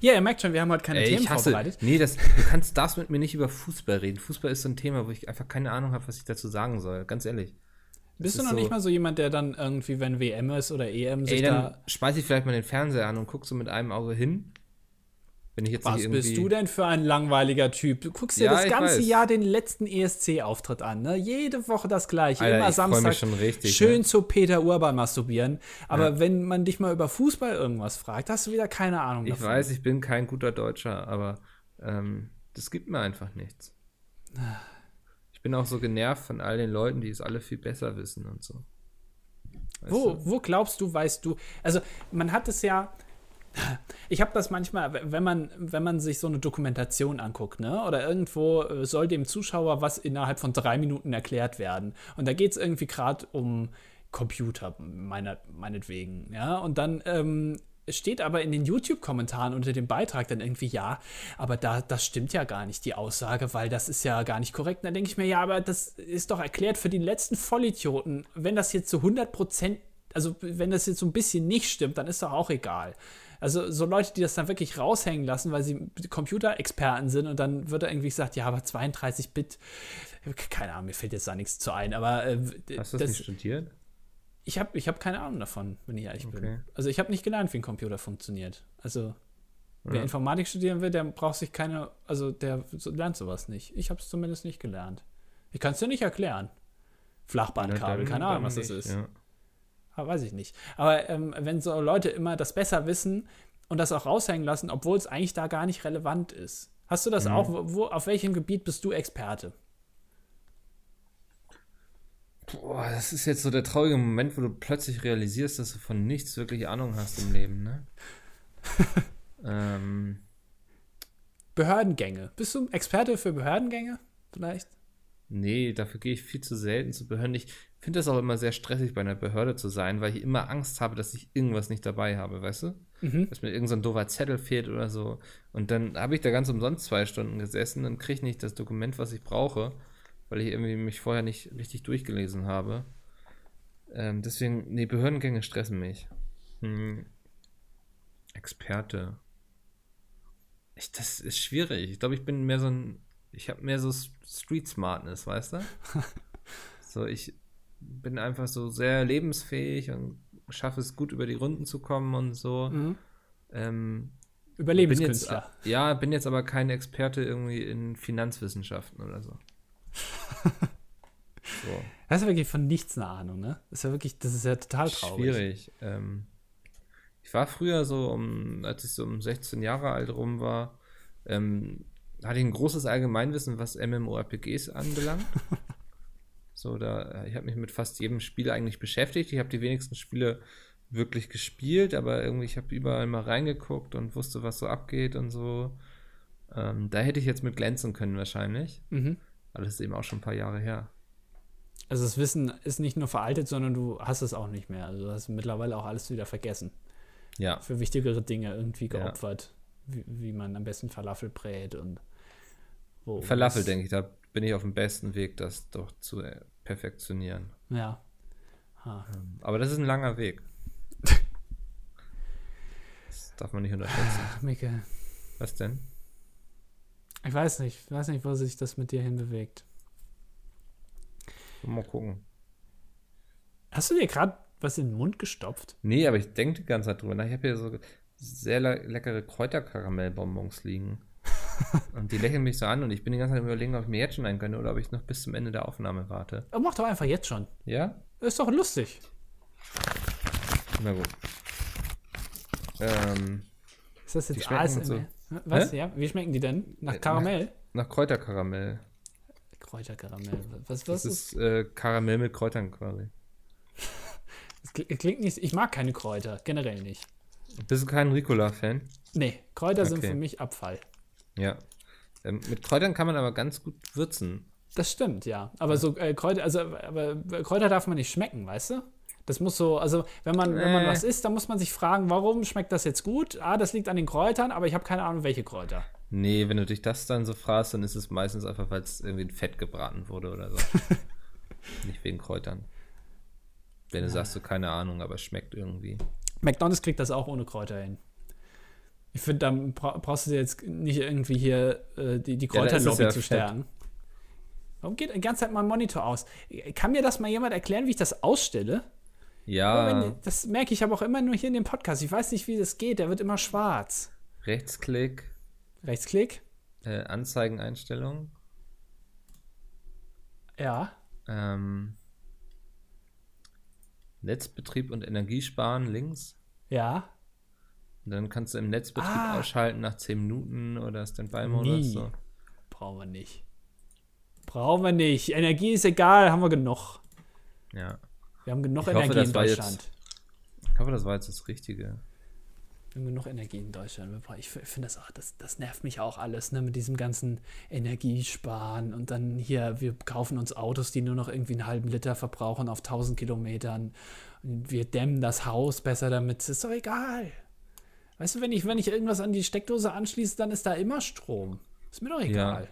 ja, ihr merkt schon, wir haben heute keine Ey, Themen hasse, vorbereitet. Nee, das, du kannst, darfst mit mir nicht über Fußball reden. Fußball ist so ein Thema, wo ich einfach keine Ahnung habe, was ich dazu sagen soll. Ganz ehrlich. Bist du noch so, nicht mal so jemand, der dann irgendwie, wenn WM ist oder EM, sich ey, dann da. Schmeiß ich vielleicht mal den Fernseher an und guckst so mit einem Auge hin wenn ich jetzt Was bist du denn für ein langweiliger Typ? Du guckst dir ja, das ganze Jahr den letzten ESC-Auftritt an. Ne? Jede Woche das gleiche. Alter, Immer Samstag richtig, schön ne? zu Peter Urban masturbieren. Aber ja. wenn man dich mal über Fußball irgendwas fragt, hast du wieder keine Ahnung ich davon. Ich weiß, ich bin kein guter Deutscher, aber ähm, das gibt mir einfach nichts. Ich bin auch so genervt von all den Leuten, die es alle viel besser wissen und so. wo, wo glaubst du, weißt du? Also, man hat es ja ich habe das manchmal, wenn man, wenn man sich so eine Dokumentation anguckt, ne? Oder irgendwo äh, soll dem Zuschauer was innerhalb von drei Minuten erklärt werden. Und da geht es irgendwie gerade um Computer, meiner, meinetwegen, ja. Und dann ähm, steht aber in den YouTube-Kommentaren unter dem Beitrag dann irgendwie, ja, aber da, das stimmt ja gar nicht, die Aussage, weil das ist ja gar nicht korrekt. Und dann denke ich mir, ja, aber das ist doch erklärt für die letzten Vollidioten. Wenn das jetzt zu 100 Prozent, also wenn das jetzt so ein bisschen nicht stimmt, dann ist doch auch egal. Also so Leute, die das dann wirklich raushängen lassen, weil sie Computerexperten sind und dann wird da irgendwie gesagt, ja, aber 32 Bit, keine Ahnung, mir fällt jetzt da nichts zu ein, aber äh, Hast du das, nicht studiert? Ich habe ich hab keine Ahnung davon, wenn ich ehrlich okay. bin. Also ich habe nicht gelernt, wie ein Computer funktioniert. Also wer ja. Informatik studieren will, der braucht sich keine, also der lernt sowas nicht. Ich habe es zumindest nicht gelernt. Ich kann es dir nicht erklären. Flachbandkabel, keine Ahnung, was das ist. Ja. Weiß ich nicht. Aber ähm, wenn so Leute immer das besser wissen und das auch raushängen lassen, obwohl es eigentlich da gar nicht relevant ist. Hast du das mhm. auch? Wo, auf welchem Gebiet bist du Experte? Boah, das ist jetzt so der traurige Moment, wo du plötzlich realisierst, dass du von nichts wirklich Ahnung hast im Leben, ne? ähm. Behördengänge. Bist du Experte für Behördengänge? Vielleicht? Nee, dafür gehe ich viel zu selten zu Behörden. Ich finde das auch immer sehr stressig, bei einer Behörde zu sein, weil ich immer Angst habe, dass ich irgendwas nicht dabei habe, weißt du? Mhm. Dass mir irgendein so ein doofer Zettel fehlt oder so. Und dann habe ich da ganz umsonst zwei Stunden gesessen und kriege nicht das Dokument, was ich brauche, weil ich irgendwie mich vorher nicht richtig durchgelesen habe. Ähm, deswegen, nee, Behördengänge stressen mich. Hm. Experte. Ich, das ist schwierig. Ich glaube, ich bin mehr so ein. Ich habe mehr so Street Smartness, weißt du? so, ich bin einfach so sehr lebensfähig und schaffe es gut über die Runden zu kommen und so. Mhm. Ähm, Überlebenskünstler. Bin jetzt, ja, bin jetzt aber kein Experte irgendwie in Finanzwissenschaften oder so. so. Das ist wirklich von nichts eine Ahnung, ne? Das ist ja wirklich, das ist ja total traurig. Schwierig. Ähm, ich war früher so, um, als ich so um 16 Jahre alt rum war, ähm, hatte ich ein großes Allgemeinwissen, was MMORPGs anbelangt. so, da, ich habe mich mit fast jedem Spiel eigentlich beschäftigt. Ich habe die wenigsten Spiele wirklich gespielt, aber irgendwie, ich habe überall mal reingeguckt und wusste, was so abgeht und so. Ähm, da hätte ich jetzt mit glänzen können wahrscheinlich. Mhm. Aber das ist eben auch schon ein paar Jahre her. Also das Wissen ist nicht nur veraltet, sondern du hast es auch nicht mehr. Also du hast mittlerweile auch alles wieder vergessen. Ja. Für wichtigere Dinge irgendwie geopfert. Ja. Wie, wie, man am besten Falafel brät und wo. Falafel, denke ich, da bin ich auf dem besten Weg, das doch zu äh, perfektionieren. Ja. Ha. Aber das ist ein langer Weg. das darf man nicht unterschätzen. Micke. Was denn? Ich weiß nicht. Ich weiß nicht, wo sich das mit dir hinbewegt. Mal gucken. Hast du dir gerade was in den Mund gestopft? Nee, aber ich denke die ganze Zeit drüber nach. Ich habe hier so sehr le leckere Kräuterkaramellbonbons liegen. und die lächeln mich so an und ich bin die ganze Zeit überlegen, ob ich mir jetzt schon einen gönne oder ob ich noch bis zum Ende der Aufnahme warte. Aber mach doch einfach jetzt schon. Ja? Ist doch lustig. Na gut. Ähm, ist das jetzt ASMR? So. Was? Hä? Ja? Wie schmecken die denn? Nach äh, Karamell? Nach, nach Kräuterkaramell. Kräuterkaramell. Was, was das ist, ist äh, Karamell mit Kräutern quasi. Es klingt nicht. Ich mag keine Kräuter, generell nicht. Bist du kein Ricola-Fan? Nee, Kräuter okay. sind für mich Abfall. Ja. Ähm, mit Kräutern kann man aber ganz gut würzen. Das stimmt, ja. Aber ja. so äh, Kräuter, also aber Kräuter darf man nicht schmecken, weißt du? Das muss so, also wenn man, äh. wenn man was isst, dann muss man sich fragen, warum schmeckt das jetzt gut? Ah, das liegt an den Kräutern, aber ich habe keine Ahnung, welche Kräuter. Nee, wenn du dich das dann so fragst, dann ist es meistens einfach, weil es irgendwie in Fett gebraten wurde oder so. nicht wegen Kräutern. Wenn du ja. sagst, so keine Ahnung, aber es schmeckt irgendwie. McDonalds kriegt das auch ohne Kräuter hin. Ich finde, da brauchst du jetzt nicht irgendwie hier äh, die, die Kräuterlobby ja, zu stärken. Warum geht die ganze Zeit mein Monitor aus? Kann mir das mal jemand erklären, wie ich das ausstelle? Ja. Wenn, das merke ich aber auch immer nur hier in dem Podcast. Ich weiß nicht, wie das geht. Der wird immer schwarz. Rechtsklick. Rechtsklick. Äh, Anzeigeneinstellungen. Ja. Ähm, Netzbetrieb und Energiesparen links. Ja. Und dann kannst du im Netzbetrieb ah. ausschalten nach 10 Minuten oder Standby-Modus. So. Brauchen wir nicht. Brauchen wir nicht. Energie ist egal, haben wir genug. Ja. Wir haben genug ich Energie hoffe, in Deutschland. Jetzt, ich hoffe, das war jetzt das Richtige. Wir haben genug Energie in Deutschland. Ich finde das auch, das, das nervt mich auch alles, ne, mit diesem ganzen Energiesparen und dann hier, wir kaufen uns Autos, die nur noch irgendwie einen halben Liter verbrauchen auf 1000 Kilometern. Und wir dämmen das Haus besser damit. Ist doch egal. Weißt du, wenn ich, wenn ich irgendwas an die Steckdose anschließe, dann ist da immer Strom. Ist mir doch egal.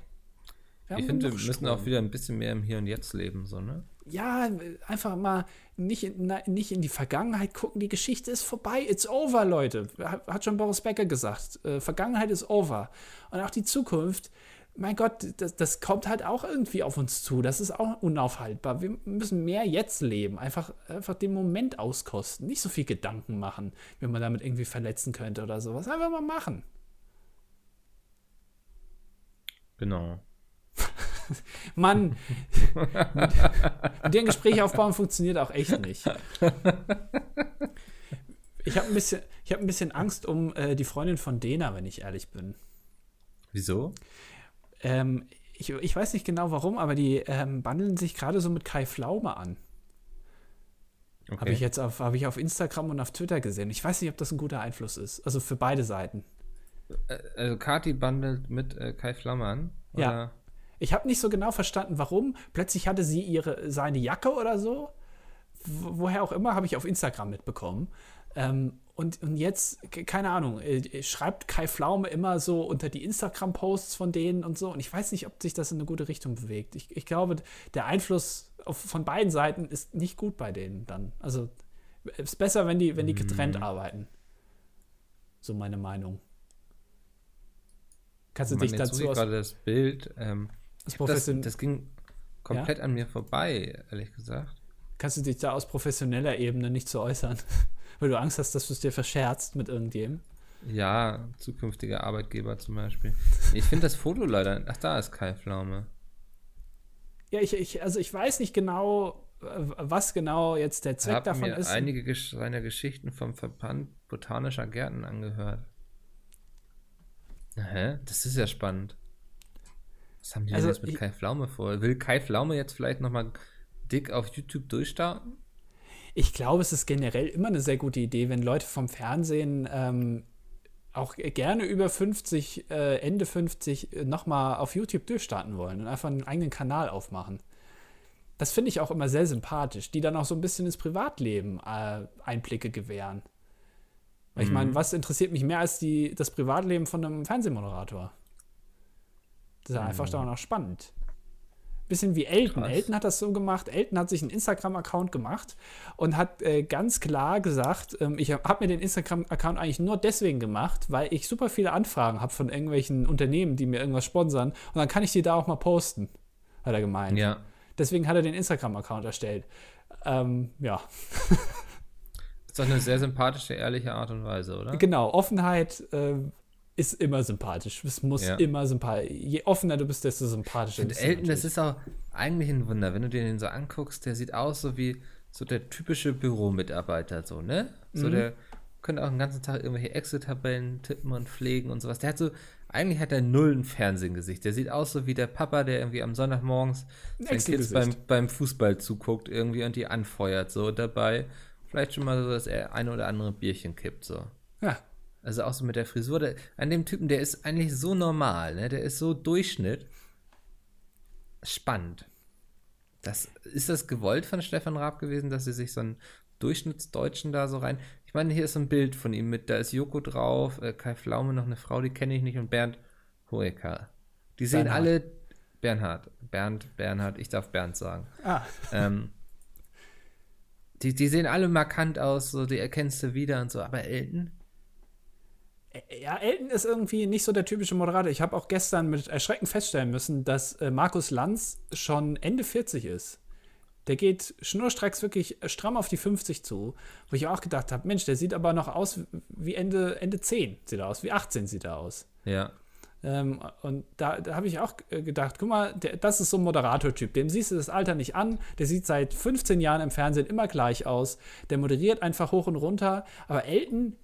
Ja. Ich finde, wir müssen auch wieder ein bisschen mehr im Hier und Jetzt leben, so, ne? Ja, einfach mal nicht in, nicht in die Vergangenheit gucken. Die Geschichte ist vorbei. It's over, Leute. Hat schon Boris Becker gesagt. Äh, Vergangenheit ist over. Und auch die Zukunft, mein Gott, das, das kommt halt auch irgendwie auf uns zu. Das ist auch unaufhaltbar. Wir müssen mehr jetzt leben. Einfach, einfach den Moment auskosten. Nicht so viel Gedanken machen, wenn man damit irgendwie verletzen könnte oder sowas. Einfach mal machen. Genau. Mann, mit dir ein Gespräch aufbauen funktioniert auch echt nicht. Ich habe ein, bisschen, hab ein bisschen Angst um äh, die Freundin von Dena, wenn ich ehrlich bin. Wieso? Ähm, ich, ich weiß nicht genau warum, aber die ähm, bandeln sich gerade so mit Kai Flaume an. Okay. Habe ich jetzt auf, hab ich auf Instagram und auf Twitter gesehen. Ich weiß nicht, ob das ein guter Einfluss ist. Also für beide Seiten. Äh, also Kati bandelt mit äh, Kai Flaume an? Oder? Ja. Ich habe nicht so genau verstanden, warum. Plötzlich hatte sie ihre, seine Jacke oder so. woher auch immer, habe ich auf Instagram mitbekommen. Ähm, und, und jetzt, keine Ahnung, äh, schreibt Kai Pflaume immer so unter die Instagram-Posts von denen und so. Und ich weiß nicht, ob sich das in eine gute Richtung bewegt. Ich, ich glaube, der Einfluss auf, von beiden Seiten ist nicht gut bei denen dann. Also es ist besser, wenn die, wenn die getrennt mm. arbeiten. So meine Meinung. Kannst du dich dazu aus, gerade das Bild. Ähm, das, das, ging komplett ja? an mir vorbei, ehrlich gesagt. Kannst du dich da aus professioneller Ebene nicht zu äußern? Weil du Angst hast, dass du es dir verscherzt mit irgendjemandem? Ja, zukünftiger Arbeitgeber zum Beispiel. Ich finde das Foto leider. Ach, da ist Kai Pflaume. Ja, ich, ich, also ich weiß nicht genau, was genau jetzt der Zweck davon mir ist. einige seiner Geschichten vom Verband Botanischer Gärten angehört. Hä? Das ist ja spannend. Was haben die also, jetzt mit ich, Kai Pflaume vor? Will Kai Pflaume jetzt vielleicht nochmal dick auf YouTube durchstarten? Ich glaube, es ist generell immer eine sehr gute Idee, wenn Leute vom Fernsehen ähm, auch gerne über 50, äh, Ende 50 äh, nochmal auf YouTube durchstarten wollen und einfach einen eigenen Kanal aufmachen. Das finde ich auch immer sehr sympathisch, die dann auch so ein bisschen ins Privatleben äh, Einblicke gewähren. Weil ich meine, mhm. was interessiert mich mehr als die, das Privatleben von einem Fernsehmoderator? Das ist ja einfach dann auch spannend. Bisschen wie Elton. Krass. Elton hat das so gemacht. Elton hat sich einen Instagram-Account gemacht und hat äh, ganz klar gesagt, ähm, ich habe mir den Instagram-Account eigentlich nur deswegen gemacht, weil ich super viele Anfragen habe von irgendwelchen Unternehmen, die mir irgendwas sponsern. Und dann kann ich die da auch mal posten, hat er gemeint. Ja. Deswegen hat er den Instagram-Account erstellt. Ähm, ja. ist doch eine sehr sympathische, ehrliche Art und Weise, oder? Genau, Offenheit äh, ist immer sympathisch. Es muss ja. immer sympathisch. Je offener du bist, desto sympathischer Und Elton, das ist auch eigentlich ein Wunder, wenn du dir den so anguckst, der sieht aus so wie so der typische Büromitarbeiter, so, ne? So mhm. der könnte auch den ganzen Tag irgendwelche Excel-Tabellen tippen und pflegen und sowas. Der hat so, eigentlich hat er null ein Fernsehgesicht. Der sieht aus so wie der Papa, der irgendwie am Sonntagmorgens seinen Kids beim, beim Fußball zuguckt irgendwie und die anfeuert, so dabei. Vielleicht schon mal so, dass er eine oder andere Bierchen kippt, so. Ja, also auch so mit der Frisur. Der, an dem Typen, der ist eigentlich so normal, ne? Der ist so Durchschnitt. Spannend. Das, ist das gewollt von Stefan Raab gewesen, dass sie sich so einen Durchschnittsdeutschen da so rein. Ich meine, hier ist so ein Bild von ihm mit, da ist Joko drauf, äh, Kai Pflaume, noch eine Frau, die kenne ich nicht, und Bernd Hoeker. Die sehen Bernhard. alle. Bernhard. Bernd, Bernhard, ich darf Bernd sagen. Ah. Ähm, die, die sehen alle markant aus, so die erkennst du wieder und so, aber Elton, ja, Elton ist irgendwie nicht so der typische Moderator. Ich habe auch gestern mit Erschrecken feststellen müssen, dass äh, Markus Lanz schon Ende 40 ist. Der geht schnurstracks wirklich stramm auf die 50 zu, wo ich auch gedacht habe, Mensch, der sieht aber noch aus wie Ende, Ende 10 sieht er aus, wie 18 sieht er aus. Ja. Ähm, und da, da habe ich auch äh, gedacht, guck mal, der, das ist so ein Moderatortyp. Dem siehst du das Alter nicht an. Der sieht seit 15 Jahren im Fernsehen immer gleich aus. Der moderiert einfach hoch und runter. Aber Elton,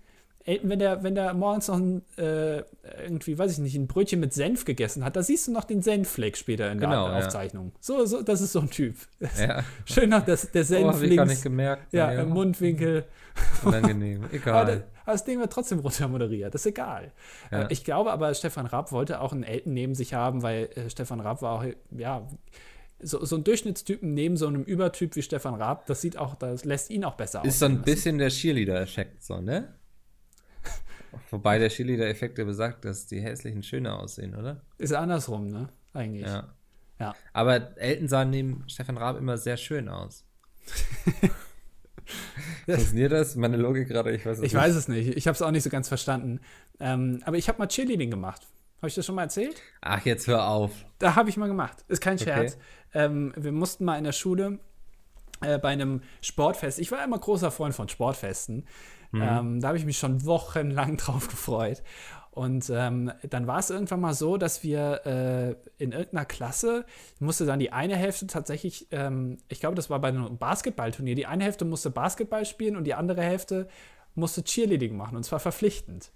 wenn der, wenn der morgens noch ein, äh, irgendwie, weiß ich nicht, ein Brötchen mit Senf gegessen hat, da siehst du noch den Senffleck später in genau, der Aufzeichnung. Ja. So, so, das ist so ein Typ. Ja. Schön noch das, der Senf oh, links. gar nicht gemerkt. Ja, im Mundwinkel. Unangenehm, egal. aber, das, aber, das Ding wird trotzdem runter moderiert, das ist egal. Ja. Äh, ich glaube aber, Stefan Raab wollte auch einen Elten neben sich haben, weil äh, Stefan Raab war auch, ja, so, so ein Durchschnittstypen neben so einem Übertyp wie Stefan Raab, das sieht auch, das lässt ihn auch besser aus. Ist so ein bisschen der Cheerleader-Effekt, so, ne? Wobei der Cheerleader-Effekt ja besagt, dass die hässlichen schöner aussehen, oder? Ist andersrum, ne? Eigentlich. Ja. ja. Aber Elton sah neben Stefan Raab immer sehr schön aus. Funktioniert das? Meine Logik gerade, ich weiß es ich nicht. Ich weiß es nicht. Ich habe es auch nicht so ganz verstanden. Ähm, aber ich habe mal Cheerleading gemacht. Habe ich das schon mal erzählt? Ach, jetzt hör auf. Da habe ich mal gemacht. Ist kein Scherz. Okay. Ähm, wir mussten mal in der Schule äh, bei einem Sportfest. Ich war immer großer Freund von Sportfesten. Mhm. Ähm, da habe ich mich schon wochenlang drauf gefreut. Und ähm, dann war es irgendwann mal so, dass wir äh, in irgendeiner Klasse musste dann die eine Hälfte tatsächlich, ähm, ich glaube, das war bei einem Basketballturnier, die eine Hälfte musste Basketball spielen und die andere Hälfte musste Cheerleading machen und zwar verpflichtend.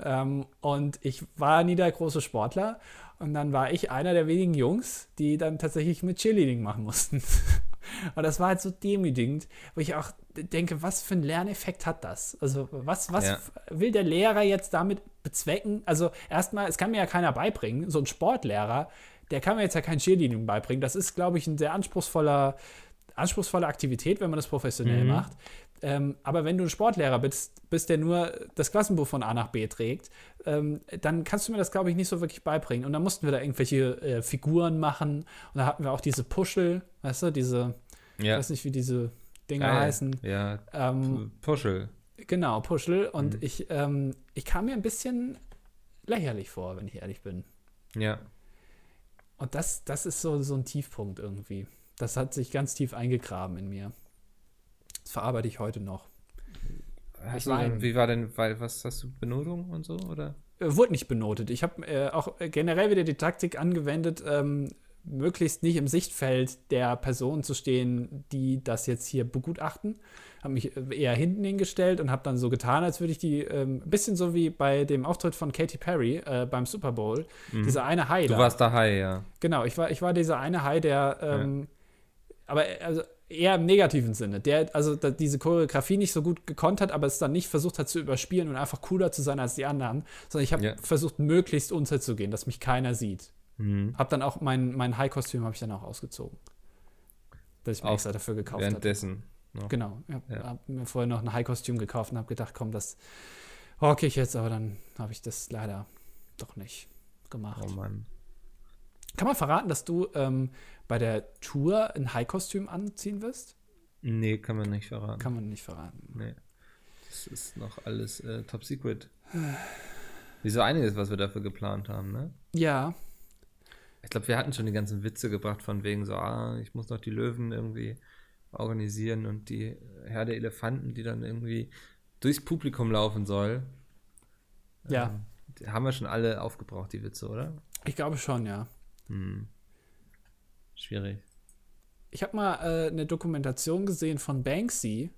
Ähm, und ich war nie der große Sportler und dann war ich einer der wenigen Jungs, die dann tatsächlich mit Cheerleading machen mussten. und das war halt so demütigend, wo ich auch denke, was für einen Lerneffekt hat das? Also, was, was ja. will der Lehrer jetzt damit bezwecken? Also, erstmal, es kann mir ja keiner beibringen. So ein Sportlehrer, der kann mir jetzt ja kein Cheerleading beibringen. Das ist, glaube ich, ein sehr anspruchsvoller anspruchsvolle Aktivität, wenn man das professionell Mhm. macht. Ähm, aber wenn du ein Sportlehrer bist, bist, der nur das Klassenbuch von A nach B trägt, ähm, dann kannst du mir das, glaube ich, nicht so wirklich beibringen. Und dann mussten wir da irgendwelche äh, Figuren machen. Und da hatten wir auch diese Puschel, weißt du, diese, ich Ja. weiß nicht, wie diese Dinger Geil. heißen. Ja. Ähm, Puschel. genau, Puschel. Und Mhm. ich, ähm, ich kam mir ein bisschen lächerlich vor, wenn ich ehrlich bin. Ja. Und das, das ist so, so ein Tiefpunkt irgendwie. Das hat sich ganz tief eingegraben in mir. Das verarbeite ich heute noch. Hast Ich du war denn, wie war denn, weil, was hast du, Benotung und so, oder? Äh, wurde nicht benotet. Ich habe äh, auch äh, generell wieder die Taktik angewendet, ähm, möglichst nicht im Sichtfeld der Personen zu stehen, die das jetzt hier begutachten. Habe mich äh, eher hinten hingestellt und habe dann so getan, als würde ich die, ähm, ein bisschen so wie bei dem Auftritt von Katy Perry äh, beim Super Bowl, dieser eine Hai Mhm. Du da. warst da high, ja. Genau, ich war, ich war dieser eine Hai, der, ähm, aber äh, also eher im negativen Sinne, der also da, diese Choreografie nicht so gut gekonnt hat, aber es dann nicht versucht hat zu überspielen und einfach cooler zu sein als die anderen, sondern ich habe Ja. versucht, möglichst unterzugehen, dass mich keiner sieht. Mhm. Hab dann auch mein, mein Hai-Kostüm habe ich dann auch ausgezogen. Das ich mir Auch extra dafür gekauft habe. Währenddessen. noch. Genau, ich habe Ja. hab mir vorher noch ein Hai-Kostüm gekauft und habe gedacht, komm, das hocke ich jetzt, aber dann habe ich das leider doch nicht gemacht. Oh Mann. Kann man verraten, dass du ähm, bei der Tour ein High-Kostüm anziehen wirst? Nee, kann man nicht verraten. Kann man nicht verraten. Nee. Das ist noch alles äh, top secret. Wie so einiges, was wir dafür geplant haben, ne? Ja, Ich glaube, wir hatten schon die ganzen Witze gebracht von wegen so, ah, ich muss noch die Löwen irgendwie organisieren und die Herde Elefanten, die dann irgendwie durchs Publikum laufen soll. ja, Ähm, die haben wir schon alle aufgebraucht, die Witze, oder? ich glaube schon, ja. Hm. Schwierig. Ich habe mal äh, eine Dokumentation gesehen von Banksy,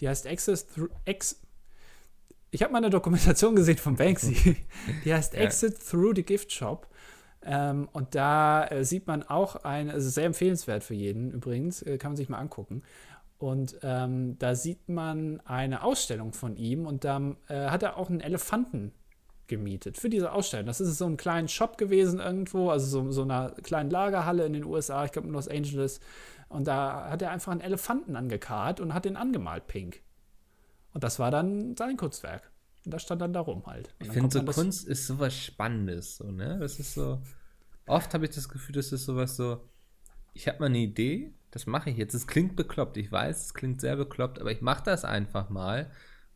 die heißt Access Through Ex Ich habe mal eine Dokumentation gesehen von Banksy, die heißt Ja. Exit Through the Gift Shop. Ähm, und da äh, sieht man auch ein, also sehr empfehlenswert für jeden übrigens, äh, kann man sich mal angucken. Und ähm, da sieht man eine Ausstellung von ihm und da äh, hat er auch einen Elefanten gemietet für diese Ausstellung. Das ist so ein kleiner Shop gewesen irgendwo, also so, so einer kleinen Lagerhalle in den USA, ich glaube in Los Angeles. Und da hat er einfach einen Elefanten angekarrt und hat den angemalt pink. Und das war dann sein Kunstwerk. Und das stand dann da rum halt. Und Ich finde, so Kunst ist sowas Spannendes, so, ne? Das ist so. Oft habe ich das Gefühl, das ist sowas so. Ich habe mal eine Idee, das mache ich jetzt. Es klingt bekloppt, ich weiß, es klingt sehr bekloppt, aber ich mache das einfach mal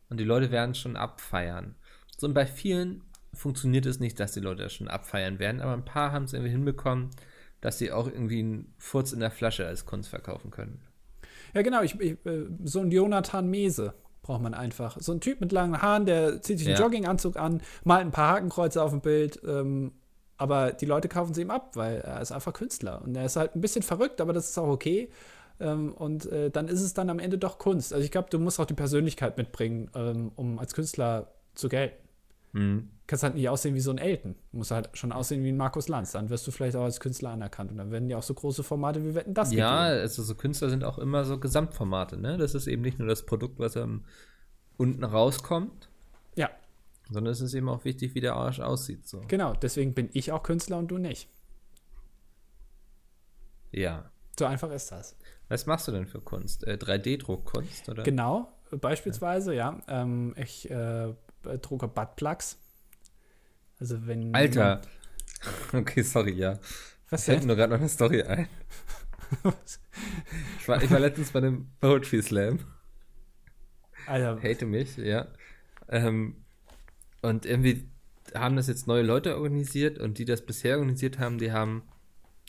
und die Leute werden schon abfeiern. So und bei vielen funktioniert es nicht, dass die Leute das schon abfeiern werden, aber ein paar haben es irgendwie hinbekommen, dass sie auch irgendwie einen Furz in der Flasche als Kunst verkaufen können. Ja, genau. Ich, ich, äh, so ein Jonathan Mese braucht man einfach. So ein Typ mit langen Haaren, der zieht sich einen Ja. Jogginganzug an, malt ein paar Hakenkreuze auf dem Bild. Ähm, aber die Leute kaufen sie ihm ab, weil er ist einfach Künstler. Und er ist halt ein bisschen verrückt, aber das ist auch okay. Ähm, und äh, dann ist es dann am Ende doch Kunst. Also ich glaube, du musst auch die Persönlichkeit mitbringen, ähm, um als Künstler zu gelten. Mhm. Du kannst halt nicht aussehen wie so ein Elton. Du musst halt schon aussehen wie ein Markus Lanz. Dann wirst du vielleicht auch als Künstler anerkannt. Und dann werden dir auch so große Formate wie Wetten das Ja, gegeben. also so Künstler sind auch immer so Gesamtformate, ne? Das ist eben nicht nur das Produkt, was ähm, unten rauskommt, Ja, sondern es ist eben auch wichtig, wie der Arsch aussieht. So. genau. Deswegen bin ich auch Künstler und du nicht. Ja. So einfach ist das. Was machst du denn für Kunst? Äh, 3D-Druckkunst, oder? Genau, beispielsweise, ja. Ähm, ich äh, drucke Buttplugs. Also wenn. Alter. Okay, sorry, ja. Was fällt mir gerade noch eine Story ein. Ich war, ich war letztens bei einem Poetry Slam. Alter, Hate mich, ja. Ähm, und irgendwie haben das jetzt neue Leute organisiert und die das bisher organisiert haben, die haben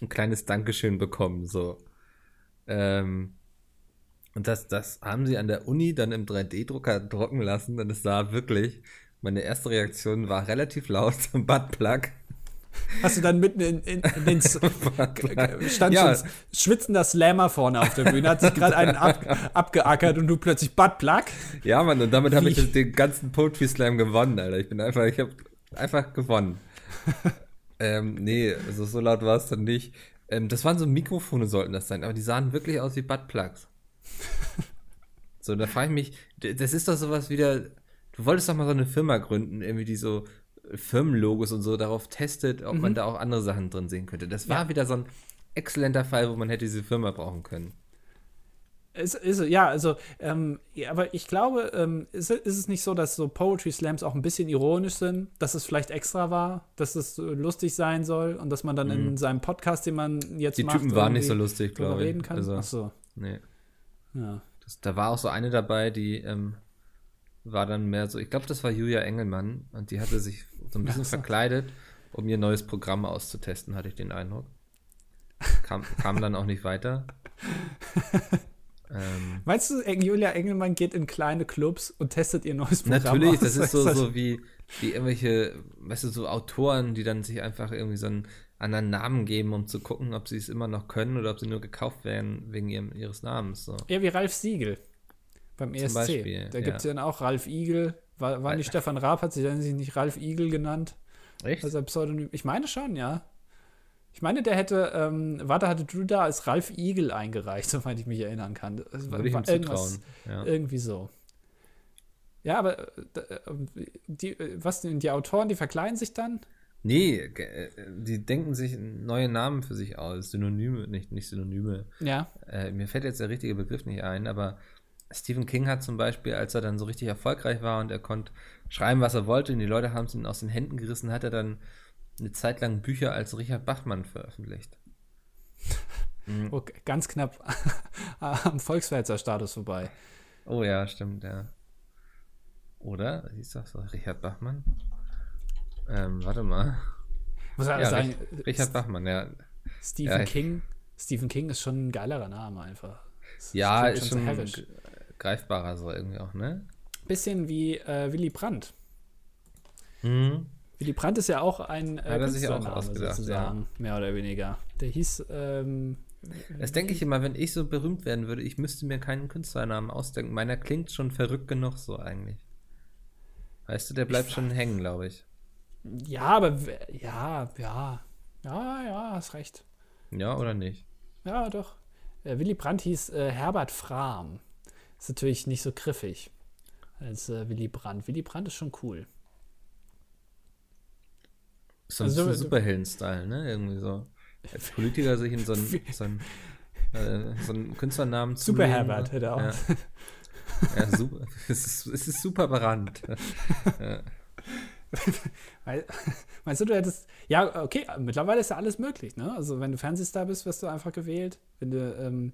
ein kleines Dankeschön bekommen, so. Ähm, und das, das haben sie an der Uni dann im 3D-Drucker drucken lassen und es sah wirklich, meine erste Reaktion war relativ laut zum Buttplug. hast du dann mitten in, in, in den. Stand Ja. schon schwitzender Slammer vorne auf der Bühne, hat sich gerade einen ab, abgeackert und du plötzlich Buttplug. Ja, Mann, und damit habe ich den ganzen Poetry Slam gewonnen, Alter. Ich bin einfach, ich habe einfach gewonnen. ähm, nee, also so laut war es dann nicht. Ähm, das waren so Mikrofone, sollten das sein, aber die sahen wirklich aus wie Buttplugs. so, da frage ich mich, das ist doch sowas wieder, du wolltest doch mal so eine Firma gründen, irgendwie die so Firmenlogos und so darauf testet, ob man da auch andere Sachen drin sehen könnte. Das war Ja. wieder so ein exzellenter Fall, wo man hätte diese Firma brauchen können. Ist, ist, ja, also, ähm, ja, aber ich glaube, ähm, ist, ist es nicht so, dass so Poetry Slams auch ein bisschen ironisch sind, dass es vielleicht extra war, dass es lustig sein soll und dass man dann in seinem Podcast, den man jetzt Mhm. Die macht, Typen waren nicht so lustig, glaube ich. reden kann? Also, Ach so, nee. Ja. Das, da war auch so eine dabei, die ähm, war dann mehr so, ich glaube, das war Julia Engelmann und die hatte sich so ein bisschen so. verkleidet, um ihr neues Programm auszutesten, hatte ich den Eindruck. Kam, kam dann auch nicht weiter. ähm, Meinst du, Julia Engelmann geht in kleine Clubs und testet ihr neues Programm natürlich, aus? das ist so, so wie, wie irgendwelche, weißt du, so Autoren, die dann sich einfach irgendwie so einen anderen Namen geben, um zu gucken, ob sie es immer noch können oder ob sie nur gekauft werden wegen ihrem, ihres Namens. So. Ja, wie Ralf Siegel beim ESC. Beispiel, da gibt es ja dann auch Ralf Igel. War, war nicht Stefan Raab, hat sich dann nicht Ralf Igel genannt? Echt? Also Pseudonym. Ich meine schon, ja. Ich meine, der hätte, ähm, warte, hatte du da als Ralf Igel eingereicht, soweit ich mich erinnern kann. Das war- Würde ich ihm zutrauen. Ja. Irgendwie so. Ja, aber äh, äh, die, äh, was denn, die Autoren, die verkleiden sich dann? Nee, äh, die denken sich neue Namen für sich aus. Synonyme, nicht, nicht Synonyme. Ja. Äh, mir fällt jetzt der richtige Begriff nicht ein, aber Stephen King hat zum Beispiel, als er dann so richtig erfolgreich war und er konnte schreiben, was er wollte und die Leute haben es ihm aus den Händen gerissen, hat er dann eine Zeit lang Bücher als Richard Bachmann veröffentlicht. Mhm. Oh, ganz knapp am Volkswälzer Status vorbei. Oh ja, stimmt, ja. Oder? Hieß das so? Richard Bachmann? Ähm, warte mal. Muss ja, Ja, sagen, Rich- Richard Bachmann, ja. Stephen Ja, King. Stephen King ist schon ein geilerer Name einfach. Das Ja, ist schon g- greifbarer so irgendwie auch, ne? Bisschen wie äh, Willy Brandt. Mhm. Willy Brandt ist ja auch ein äh, er sich auch ausgedacht, sozusagen, mehr oder weniger. Der hieß, ähm, Das denke ich immer, wenn ich so berühmt werden würde, ich müsste mir keinen Künstlernamen ausdenken. Meiner klingt schon verrückt genug so eigentlich. Weißt du, der bleibt schon hängen, glaube ich. Ja, aber ja, ja, ja, ja, hast recht. Ja, oder nicht? Ja, doch. Äh, Willy Brandt hieß äh, Herbert Frahm. Ist natürlich nicht so griffig als äh, Willy Brandt. Willy Brandt ist schon cool. So ein Also, Superhelden-Style, ne? Irgendwie so. Als Politiker sich in so einen, so einen, äh, so einen Künstlernamen zu. Super Herbert hätte er auch. Ja, ja super. Es ist, es ist super berannt. ja. Meinst du, du hättest. Ja, okay, mittlerweile ist ja alles möglich, ne? Also, wenn du Fernsehstar bist, wirst du einfach gewählt. Wenn du ähm,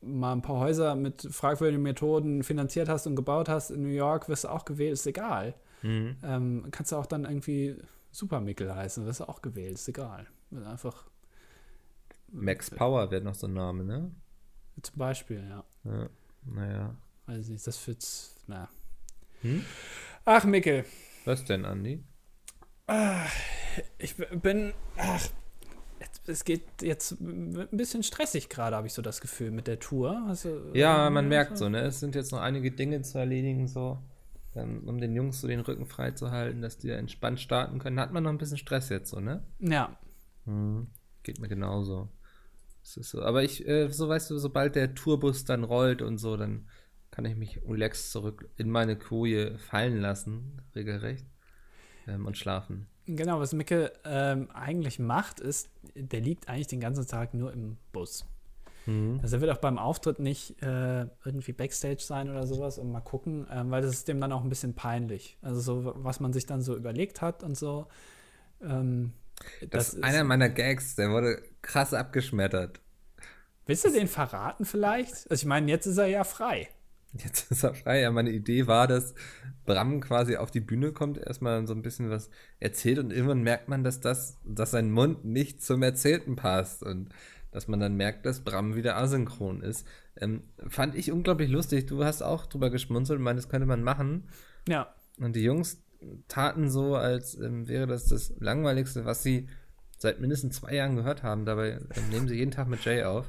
mal ein paar Häuser mit fragwürdigen Methoden finanziert hast und gebaut hast in New York, wirst du auch gewählt, ist egal. Mhm. Ähm, kannst du auch dann irgendwie Supermickel heißen, wirst du auch gewählt, ist egal. Einfach Max Power wäre noch so ein Name, ne? zum Beispiel, ja. Ja. Naja. Weiß nicht, das wird's. Na. Hm? Ach, Mickel. Was denn, Andi? Ich bin. Ach, es geht jetzt ein bisschen stressig gerade, habe ich so das Gefühl, mit der Tour. Also, Ja, äh, man merkt so, ne? Es sind jetzt noch einige Dinge zu erledigen, so, ähm, um den Jungs so den Rücken frei zu halten, dass die da entspannt starten können. Hat man noch ein bisschen Stress jetzt, so, ne? Ja, Mhm. Geht mir genauso. Es ist so. Aber ich, äh, so weißt du, sobald der Tourbus dann rollt und so, dann kann ich mich relaxed zurück in meine Koje fallen lassen, regelrecht, ähm, und schlafen. genau. Was Mickel ähm, eigentlich macht, ist, der liegt eigentlich den ganzen Tag nur im Bus. Mhm. Also er wird auch beim Auftritt nicht äh, irgendwie Backstage sein oder sowas und mal gucken, ähm, weil das ist dem dann auch ein bisschen peinlich. Also so, was man sich dann so überlegt hat und so. Ähm, Das, ist einer meiner Gags, der wurde krass abgeschmettert. Willst du den verraten vielleicht? Also ich meine, jetzt ist er ja frei. Jetzt ist er frei. Ja, meine Idee war, dass Bram quasi auf die Bühne kommt, erstmal so ein bisschen was erzählt und irgendwann merkt man, dass das, dass sein Mund nicht zum Erzählten passt und dass man dann merkt, dass Bram wieder asynchron ist. Ähm, fand ich unglaublich lustig. Du hast auch drüber geschmunzelt und meintest, könnte man machen. Ja. Und die Jungs taten so, als ähm, wäre das das Langweiligste, was sie seit mindestens zwei Jahren gehört haben. Dabei nehmen sie jeden Tag mit Jay auf.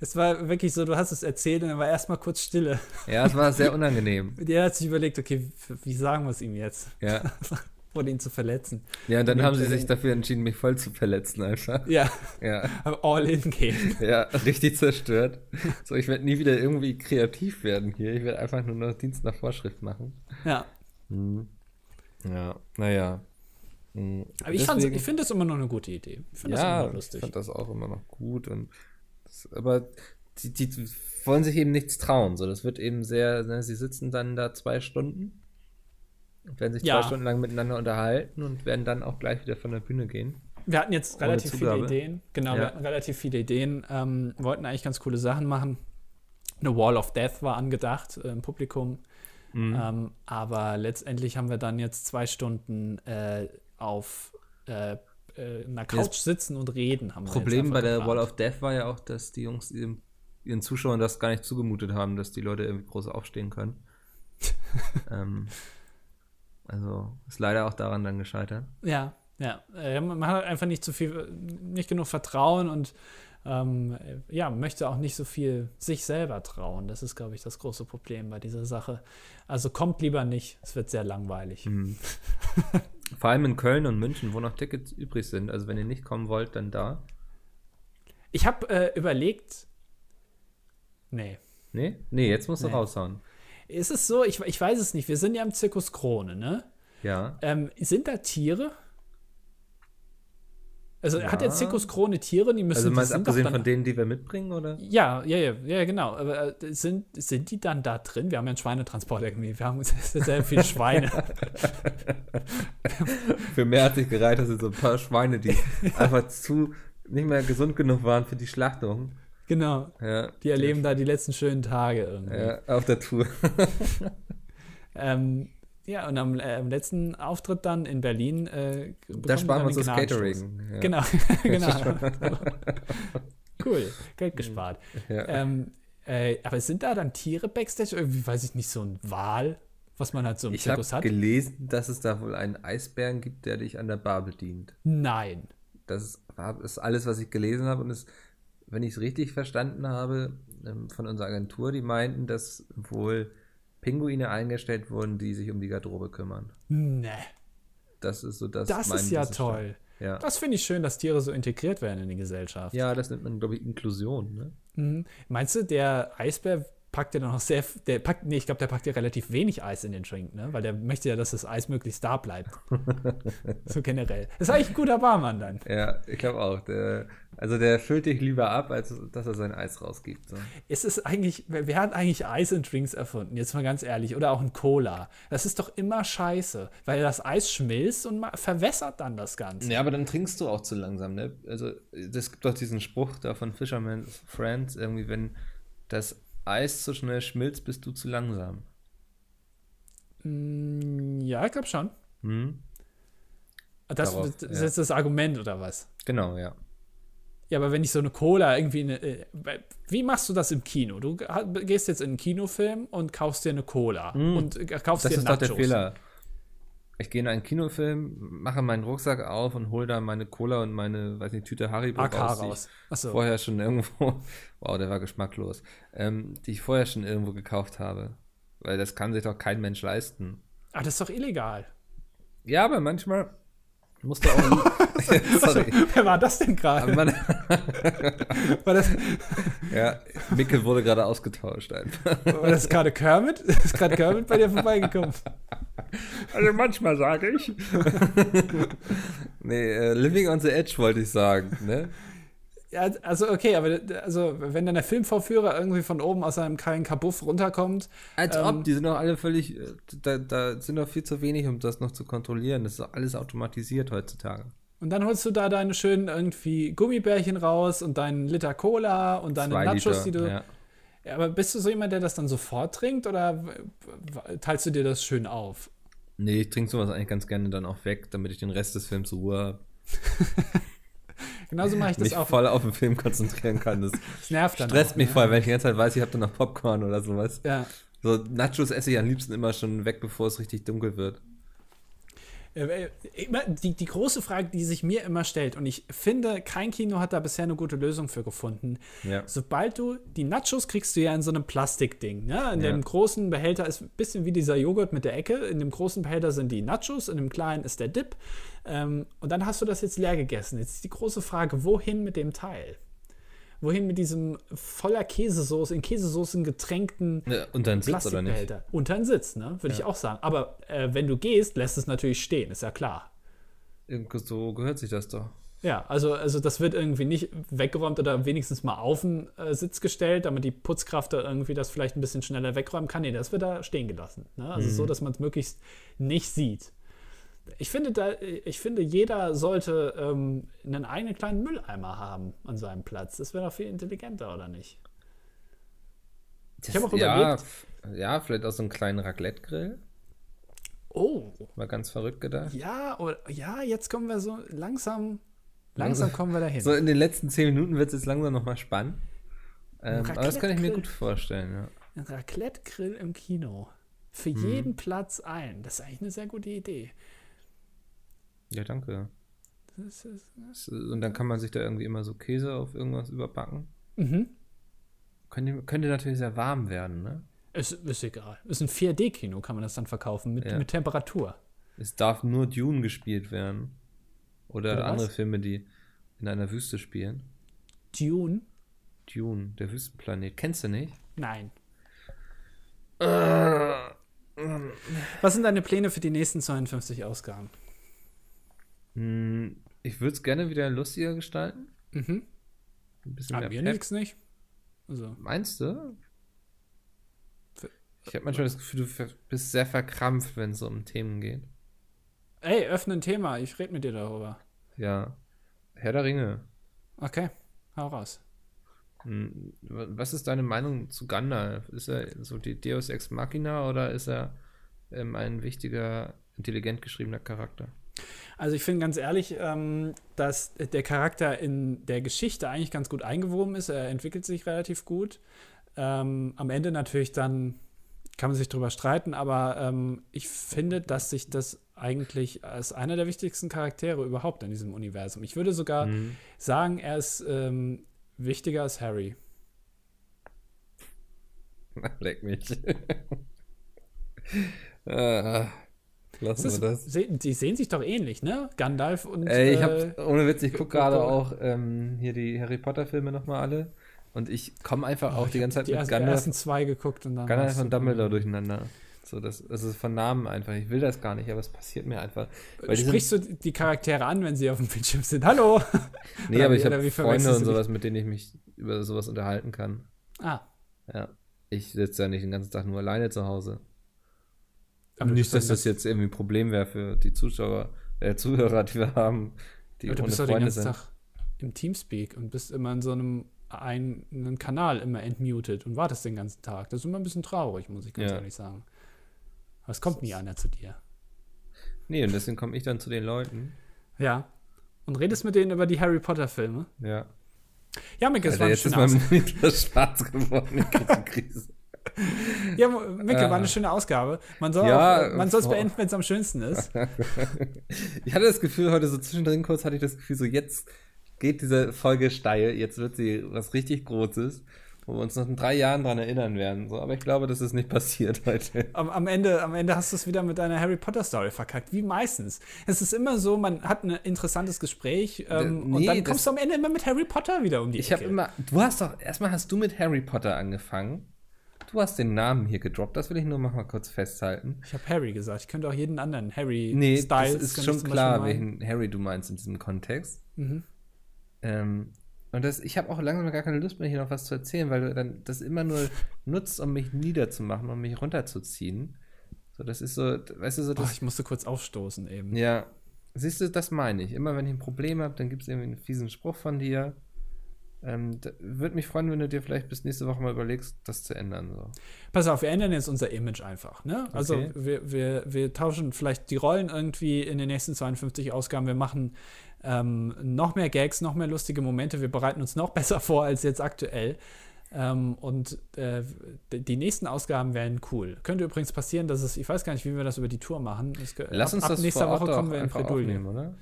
Es war wirklich so, du hast es erzählt und dann war erstmal kurz Stille. Ja, es war sehr unangenehm. Der hat sich überlegt, okay, wie sagen wir es ihm jetzt, Ja. ohne ihn zu verletzen. Ja, und dann Und haben sie sich dafür entschieden, mich voll zu verletzen einfach. Ja, Ja, all in gehen. ja, richtig zerstört. So, ich werde nie wieder irgendwie kreativ werden hier. Ich werde einfach nur noch Dienst nach Vorschrift machen. Ja. Mhm. Ja, naja. Mhm. Aber Deswegen- ich finde das immer noch eine gute Idee. Ich finde das ja, immer noch ich lustig. fand das auch immer noch gut. Und das, aber die, die wollen sich eben nichts trauen. So, das wird eben sehr, ne, sie sitzen dann da zwei Stunden und werden sich Ja. zwei Stunden lang miteinander unterhalten und werden dann auch gleich wieder von der Bühne gehen. Wir hatten jetzt relativ viele. Ideen. Genau, wir Ja. hatten relativ viele Ideen. Ähm, wollten eigentlich ganz coole Sachen machen. Eine Wall of Death war angedacht äh, im Publikum. Mhm. Ähm, aber letztendlich haben wir dann jetzt zwei Stunden äh, auf äh, äh, einer Couch sitzen und reden. Haben Problem bei der geplant. Wall of Death war ja auch, dass die Jungs ihren, ihren Zuschauern das gar nicht zugemutet haben, dass die Leute irgendwie groß aufstehen können. ähm, also ist leider auch daran dann gescheitert. Ja, ja. Äh, man hat einfach nicht so viel, nicht genug Vertrauen und ähm, ja, möchte auch nicht so viel sich selber trauen. Das ist, glaube ich, das große Problem bei dieser Sache. Also kommt lieber nicht, es wird sehr langweilig. Mhm. Vor allem in Köln und München, wo noch Tickets übrig sind. Also wenn ihr nicht kommen wollt, dann da. Ich habe äh, überlegt, nee. Nee? Nee, jetzt musst du Nee. raushauen. Ist es so? Ich, ich weiß es nicht. Wir sind ja im Zirkus Krone, ne? Ja. Ähm, sind da Tiere? Also hat Ja. der Zirkus Krone Tiere? Die müssen Also meinst abgesehen von denen, die wir mitbringen, oder? Ja, ja, ja, ja, genau. Aber äh, sind, sind die dann da drin? Wir haben ja einen Schweinetransport irgendwie. Wir haben sehr, sehr viele Schweine. Für mehr hat sich gereicht, das sind so ein paar Schweine, die einfach zu nicht mehr gesund genug waren für die Schlachtung. genau. Ja. Die erleben da die letzten schönen Tage irgendwie. Ja, auf der Tour. Ähm, ja, und am, äh, letzten Auftritt dann in Berlin. Äh, Da sparen wir uns das. Catering. Ja. Genau, genau. cool, Geld gespart. Ja. Ähm, äh, aber sind da dann Tiere backstage? Irgendwie, weiß ich nicht, so ein Wal, was man halt so im Ich habe Zirkus hat? gelesen, dass es da wohl einen Eisbären gibt, der dich an der Bar bedient. Nein. Das ist alles, was ich gelesen habe. Und es, wenn ich es richtig verstanden habe, ähm, von unserer Agentur, die meinten, dass wohl Pinguine eingestellt wurden, die sich um die Garderobe kümmern. Nee. Das ist so das. Das mein ist ja Wissensstand. toll. Ja. Das finde ich schön, dass Tiere so integriert werden in die Gesellschaft. ja, das nennt man, glaube ich, Inklusion. Ne? Mhm. Meinst du, der Eisbär packt ja noch sehr, der packt, nee, ich glaube, der packt ja relativ wenig Eis in den Drink, ne? Weil der möchte ja, dass das Eis möglichst da bleibt. so generell. Das ist eigentlich ein guter Barmann dann. Ja, ich glaube auch. Der, also der füllt dich lieber ab, als dass er sein Eis rausgibt. So. Es ist eigentlich, wer, hat eigentlich Eis in Drinks erfunden? Jetzt mal ganz ehrlich. Oder auch ein Cola. Das ist doch immer scheiße, weil das Eis schmilzt und verwässert dann das Ganze. Ja, aber dann trinkst du auch zu langsam, ne? Also, es gibt doch diesen Spruch da von Fisherman's Friends, irgendwie, wenn das Eis zu schnell schmilzt, bist du zu langsam. Mm, Ja, ich glaube schon. Hm? Das, Darauf, das ja. ist das Argument, oder was? Genau, ja. Ja, aber wenn ich so eine Cola irgendwie eine, äh, wie machst du das im Kino? Du gehst jetzt in einen Kinofilm und kaufst dir eine Cola und äh, kaufst Mm. Das dir ist doch Nachos. der Fehler. Ich gehe in einen Kinofilm, mache meinen Rucksack auf und hole da meine Cola und meine, weiß nicht, Tüte Haribo AK raus. raus. Achso. Vorher schon irgendwo, wow, der war geschmacklos, ähm, die ich vorher schon irgendwo gekauft habe. Weil das kann sich doch kein Mensch leisten. Ah, das ist doch illegal. Ja, aber manchmal musst du auch. Sorry. Wer war das denn gerade? War das, ja, Mickel wurde gerade ausgetauscht einfach. war das gerade Kermit? Ist gerade Kermit bei dir vorbeigekommen? Also manchmal sage ich. nee, äh, Living on the Edge wollte ich sagen, ne? Ja, also okay, aber also wenn dann der Filmvorführer irgendwie von oben aus seinem kleinen Kabuff runterkommt, Als Ähm, ob, die sind doch alle völlig, äh, da, da sind doch viel zu wenig, um das noch zu kontrollieren. Das ist doch alles automatisiert heutzutage. und dann holst du da deine schönen irgendwie Gummibärchen raus und deinen Liter Cola und deine Zwei Nachos, Liter, die du. ja. Ja, aber bist du so jemand, der das dann sofort trinkt oder teilst du dir das schön auf? Nee, ich trinke sowas eigentlich ganz gerne dann auch weg, damit ich den Rest des Films Ruhe habe. Genauso mache ich das mich auch. voll auf den Film konzentrieren kann. Das Das nervt dann. stresst auch, mich ne? voll, wenn ich die ganze Zeit weiß, ich habe da noch Popcorn oder sowas. Ja. So Nachos esse ich am liebsten immer schon weg, bevor es richtig dunkel wird. Äh, immer Die, die große Frage, die sich mir immer stellt, und ich finde, kein Kino hat da bisher eine gute Lösung für gefunden. Ja. Sobald du die Nachos kriegst du ja in so einem Plastikding. Ne? In Ja. dem großen Behälter ist ein bisschen wie dieser Joghurt mit der Ecke. In dem großen Behälter sind die Nachos, in dem kleinen ist der Dip. Ähm, und dann hast du das jetzt leer gegessen. Jetzt ist die große Frage, wohin mit dem Teil? Wohin mit diesem voller Käsesoße, in Käsesoßen getränkten Ja, und dann Sitz oder nicht? Unter den Sitz, ne? Würde ich auch sagen. Aber äh, wenn du gehst, lässt es natürlich stehen, ist ja klar. Irgendwo So gehört sich das doch. Ja, also, also das wird irgendwie nicht weggeräumt oder wenigstens mal auf den äh, Sitz gestellt, damit die Putzkraft da irgendwie das vielleicht ein bisschen schneller wegräumen kann. Nee, das wird da stehen gelassen. Ne? Also Mhm. so, dass man es möglichst nicht sieht. Ich finde, da, ich finde, jeder sollte ähm, einen eigenen kleinen Mülleimer haben an seinem Platz. Das wäre doch viel intelligenter, oder nicht? Ich hab auch ja, überlegt- f- Ja, vielleicht auch so einen kleinen Raclette-Grill. Oh, Mal ganz verrückt gedacht. ja, oder, ja, jetzt kommen wir so langsam, langsam kommen wir dahin. So in den letzten zehn Minuten wird es jetzt langsam nochmal spannend. Ähm, aber das kann ich mir gut vorstellen, ja. Ein Raclette-Grill im Kino. Für Mhm. jeden Platz ein. Das ist eigentlich eine sehr gute Idee. Ja, danke. Das ist, Das- Und dann kann man sich da irgendwie immer so Käse auf irgendwas überbacken. mhm. Könnte, könnte natürlich sehr warm werden, ne? ist, ist egal. Ist ein 4D-Kino, kann man das dann verkaufen, mit, Ja. mit Temperatur. Es darf nur Dune gespielt werden. Oder, Oder was? andere Filme, die in einer Wüste spielen. Dune? Dune, der Wüstenplanet. Kennst du nicht? Nein. Äh, Was sind deine Pläne für die nächsten 52 Ausgaben? Hm, Ich würde es gerne wieder lustiger gestalten. Mhm. Ein bisschen An mehr mir Pep. liegt's nicht. Also, Meinst du? Ich habe manchmal das Gefühl, du bist sehr verkrampft, wenn es um Themen geht. ey, öffne ein Thema. Ich rede mit dir darüber. Ja. Herr der Ringe. Okay, hau raus. Hm, Was ist deine Meinung zu Gandalf? Ist er so die Deus Ex Machina oder ist er ähm, ein wichtiger, intelligent geschriebener Charakter? Also ich finde ganz ehrlich, ähm, dass der Charakter in der Geschichte eigentlich ganz gut eingewoben ist. Er entwickelt sich relativ gut. Ähm, am Ende natürlich dann kann man sich drüber streiten, aber ähm, ich finde, dass sich das eigentlich als einer der wichtigsten Charaktere überhaupt in diesem Universum. Ich würde sogar Hm. sagen, er ist ähm, wichtiger als Harry. Leck mich. ah, lassen Das wir ist, das. die sehen sich doch ähnlich, ne? Gandalf und Ey, ich äh, hab, ohne Witz, ich gucke gerade auch ähm, hier die Harry Potter Filme nochmal alle. Und ich komme einfach auch ich die ganze Zeit die mit ersten, Gandalf, ersten zwei geguckt und dann Gandalf und Dumbledore durcheinander. So, das, das ist von Namen einfach. Ich will das gar nicht, aber es passiert mir einfach. Weil die sind- Sprichst du die Charaktere an, wenn sie auf dem Bildschirm sind? Hallo! Nee, aber ich habe Freunde und sowas, mit denen ich mich über sowas unterhalten kann. Ah, Ja. Ich sitze ja nicht den ganzen Tag nur alleine zu Hause. Aber nicht, dass das jetzt irgendwie ein Problem wäre für die Zuschauer, äh, Zuhörer, die wir haben, die aber du bist doch den Freunde ganzen sind. Tag im Teamspeak und bist immer in so einem einen, Kanal immer entmutet und wartest den ganzen Tag. Das ist immer ein bisschen traurig, muss ich ganz Ja. ehrlich sagen. Aber es kommt nie einer zu dir. Nee, und deswegen komme ich dann zu den Leuten. Ja. Und redest mit denen über die Harry Potter Filme. Ja. Ja, Micke, es war eine jetzt ist mein. Monitor schwarz geworden. Ich krieg die Krise. Ja, Micke, war Ah. eine schöne Ausgabe. Man soll Ja, auch- man soll es beenden, wenn es am schönsten ist. Ich hatte das Gefühl, heute so zwischendrin kurz hatte ich das Gefühl, so jetzt geht diese Folge steil, jetzt wird sie was richtig Großes, wo wir uns noch in drei Jahren dran erinnern werden. So, aber ich glaube, das ist nicht passiert heute. Am, am, Ende, am Ende hast du es wieder mit deiner Harry Potter Story verkackt, wie meistens. Es ist immer so, man hat ein interessantes Gespräch ähm, Nee, und dann kommst du am Ende immer mit Harry Potter wieder um die Ich habe Ecke. immer, du hast doch, erstmal hast du mit Harry Potter angefangen. Du hast den Namen hier gedroppt, das will ich nur noch mal kurz festhalten. Ich habe Harry gesagt. Ich könnte auch jeden anderen Harry Nee, Styles. das ist schon klar, welchen Harry du meinst in diesem Kontext. Mhm. Ähm, und das, ich habe auch langsam gar keine Lust mehr, hier noch was zu erzählen, weil du dann das immer nur nutzt, um mich niederzumachen, um mich runterzuziehen. So, das ist so, weißt du, so Boah, das. ich musste kurz aufstoßen eben. ja, siehst du, das meine ich. Immer wenn ich ein Problem habe, dann gibt es irgendwie einen fiesen Spruch von dir. Ähm, Würde mich freuen, wenn du dir vielleicht bis nächste Woche mal überlegst, das zu ändern. So. Pass auf, wir ändern jetzt unser Image einfach. Ne? Also Okay. wir, wir, wir tauschen vielleicht die Rollen irgendwie in den nächsten 52 Ausgaben. Wir machen ähm, noch mehr Gags, noch mehr lustige Momente. Wir bereiten uns noch besser vor als jetzt aktuell. Ähm, und äh, die nächsten Ausgaben werden cool. Könnte übrigens passieren, dass es, ich weiß gar nicht, wie wir das über die Tour machen. Lass ab, uns ab das nächster Woche kommen wir in Bredouille. aufnehmen, oder?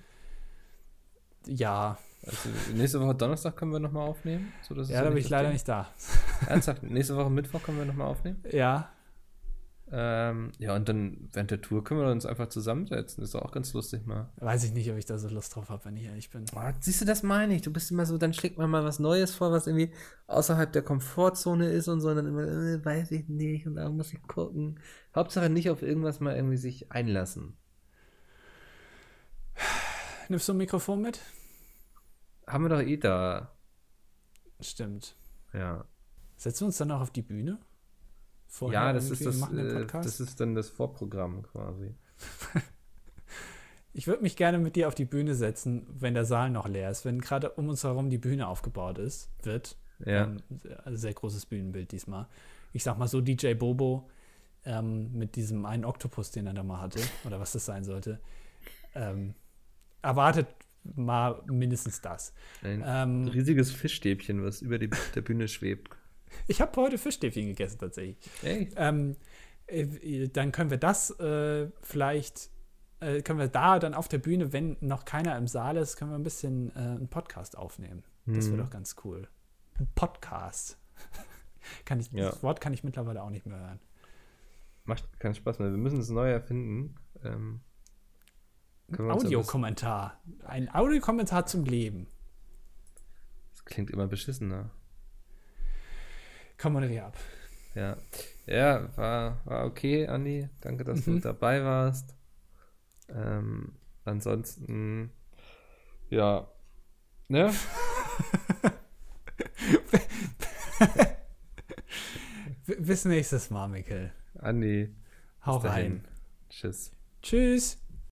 Ja, Also, nächste Woche Donnerstag können wir nochmal aufnehmen? So, ja, da bin ich leider Ding. nicht da. Ernsthaft, nächste Woche Mittwoch können wir nochmal aufnehmen? Ja, Ähm, ja, und dann während der Tour können wir uns einfach zusammensetzen. Das ist doch auch ganz lustig mal. weiß ich nicht, ob ich da so Lust drauf habe, wenn ich ehrlich bin. Oh, siehst du, das meine ich. Du bist immer so, dann schlägt man mal was Neues vor, was irgendwie außerhalb der Komfortzone ist und so. Und dann immer, äh, weiß ich nicht und da muss ich gucken. Hauptsache nicht auf irgendwas mal irgendwie sich einlassen. Nimmst du ein Mikrofon mit? Haben wir doch eh da. Stimmt. Ja. Setzen wir uns dann auch auf die Bühne? Vorher ja, das ist das, äh, das ist dann das Vorprogramm quasi. ich würde mich gerne mit dir auf die Bühne setzen, wenn der Saal noch leer ist, wenn gerade um uns herum die Bühne aufgebaut ist, wird. Ja. Ähm, also sehr großes Bühnenbild diesmal. Ich sag mal so, DJ Bobo ähm, mit diesem einen Oktopus, den er da mal hatte, oder was das sein sollte, ähm, erwartet mal mindestens das. Ein ähm, riesiges Fischstäbchen, was über die, der Bühne schwebt. Ich habe heute Fischstäbchen gegessen tatsächlich. Hey. Ähm, äh, dann können wir das äh, vielleicht, äh, können wir da dann auf der Bühne, wenn noch keiner im Saal ist, können wir ein bisschen äh, einen Podcast aufnehmen. Das wäre mhm. doch ganz cool. Ein Podcast. kann ich, ja. Das Wort kann ich mittlerweile auch nicht mehr hören. Macht keinen Spaß mehr. Wir müssen es neu erfinden. Ähm, Audiokommentar. Ein Audiokommentar zum Leben. Das klingt immer beschissener. Komm mal ab. Ja. Ja, war, war okay, Andi. Danke, dass mhm. du dabei warst. Ähm, ansonsten, ja. Ne? Bis nächstes Mal, Mikkel. Andi. Hau rein. Tschüss. Tschüss.